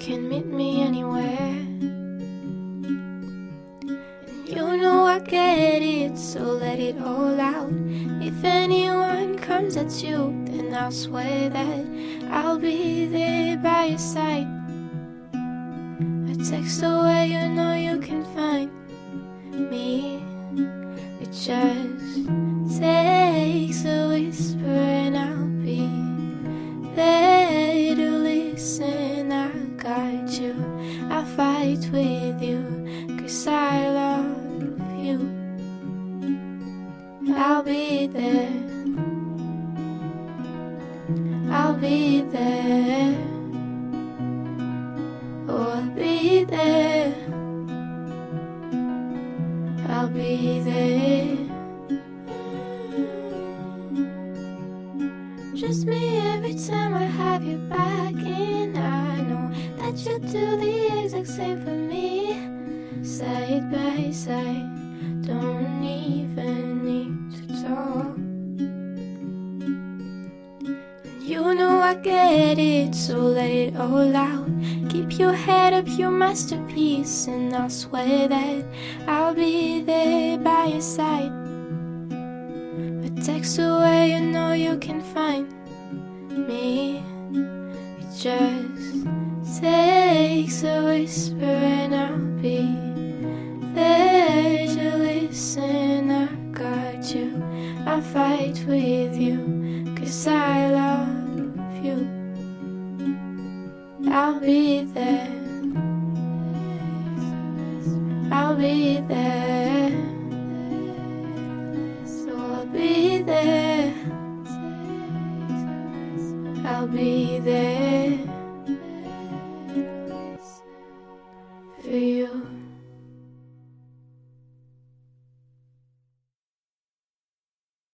can meet me anywhere. And you know I get it, so let it all out. If anyone comes at you, then I'll swear that I'll be there by your side. A text away, you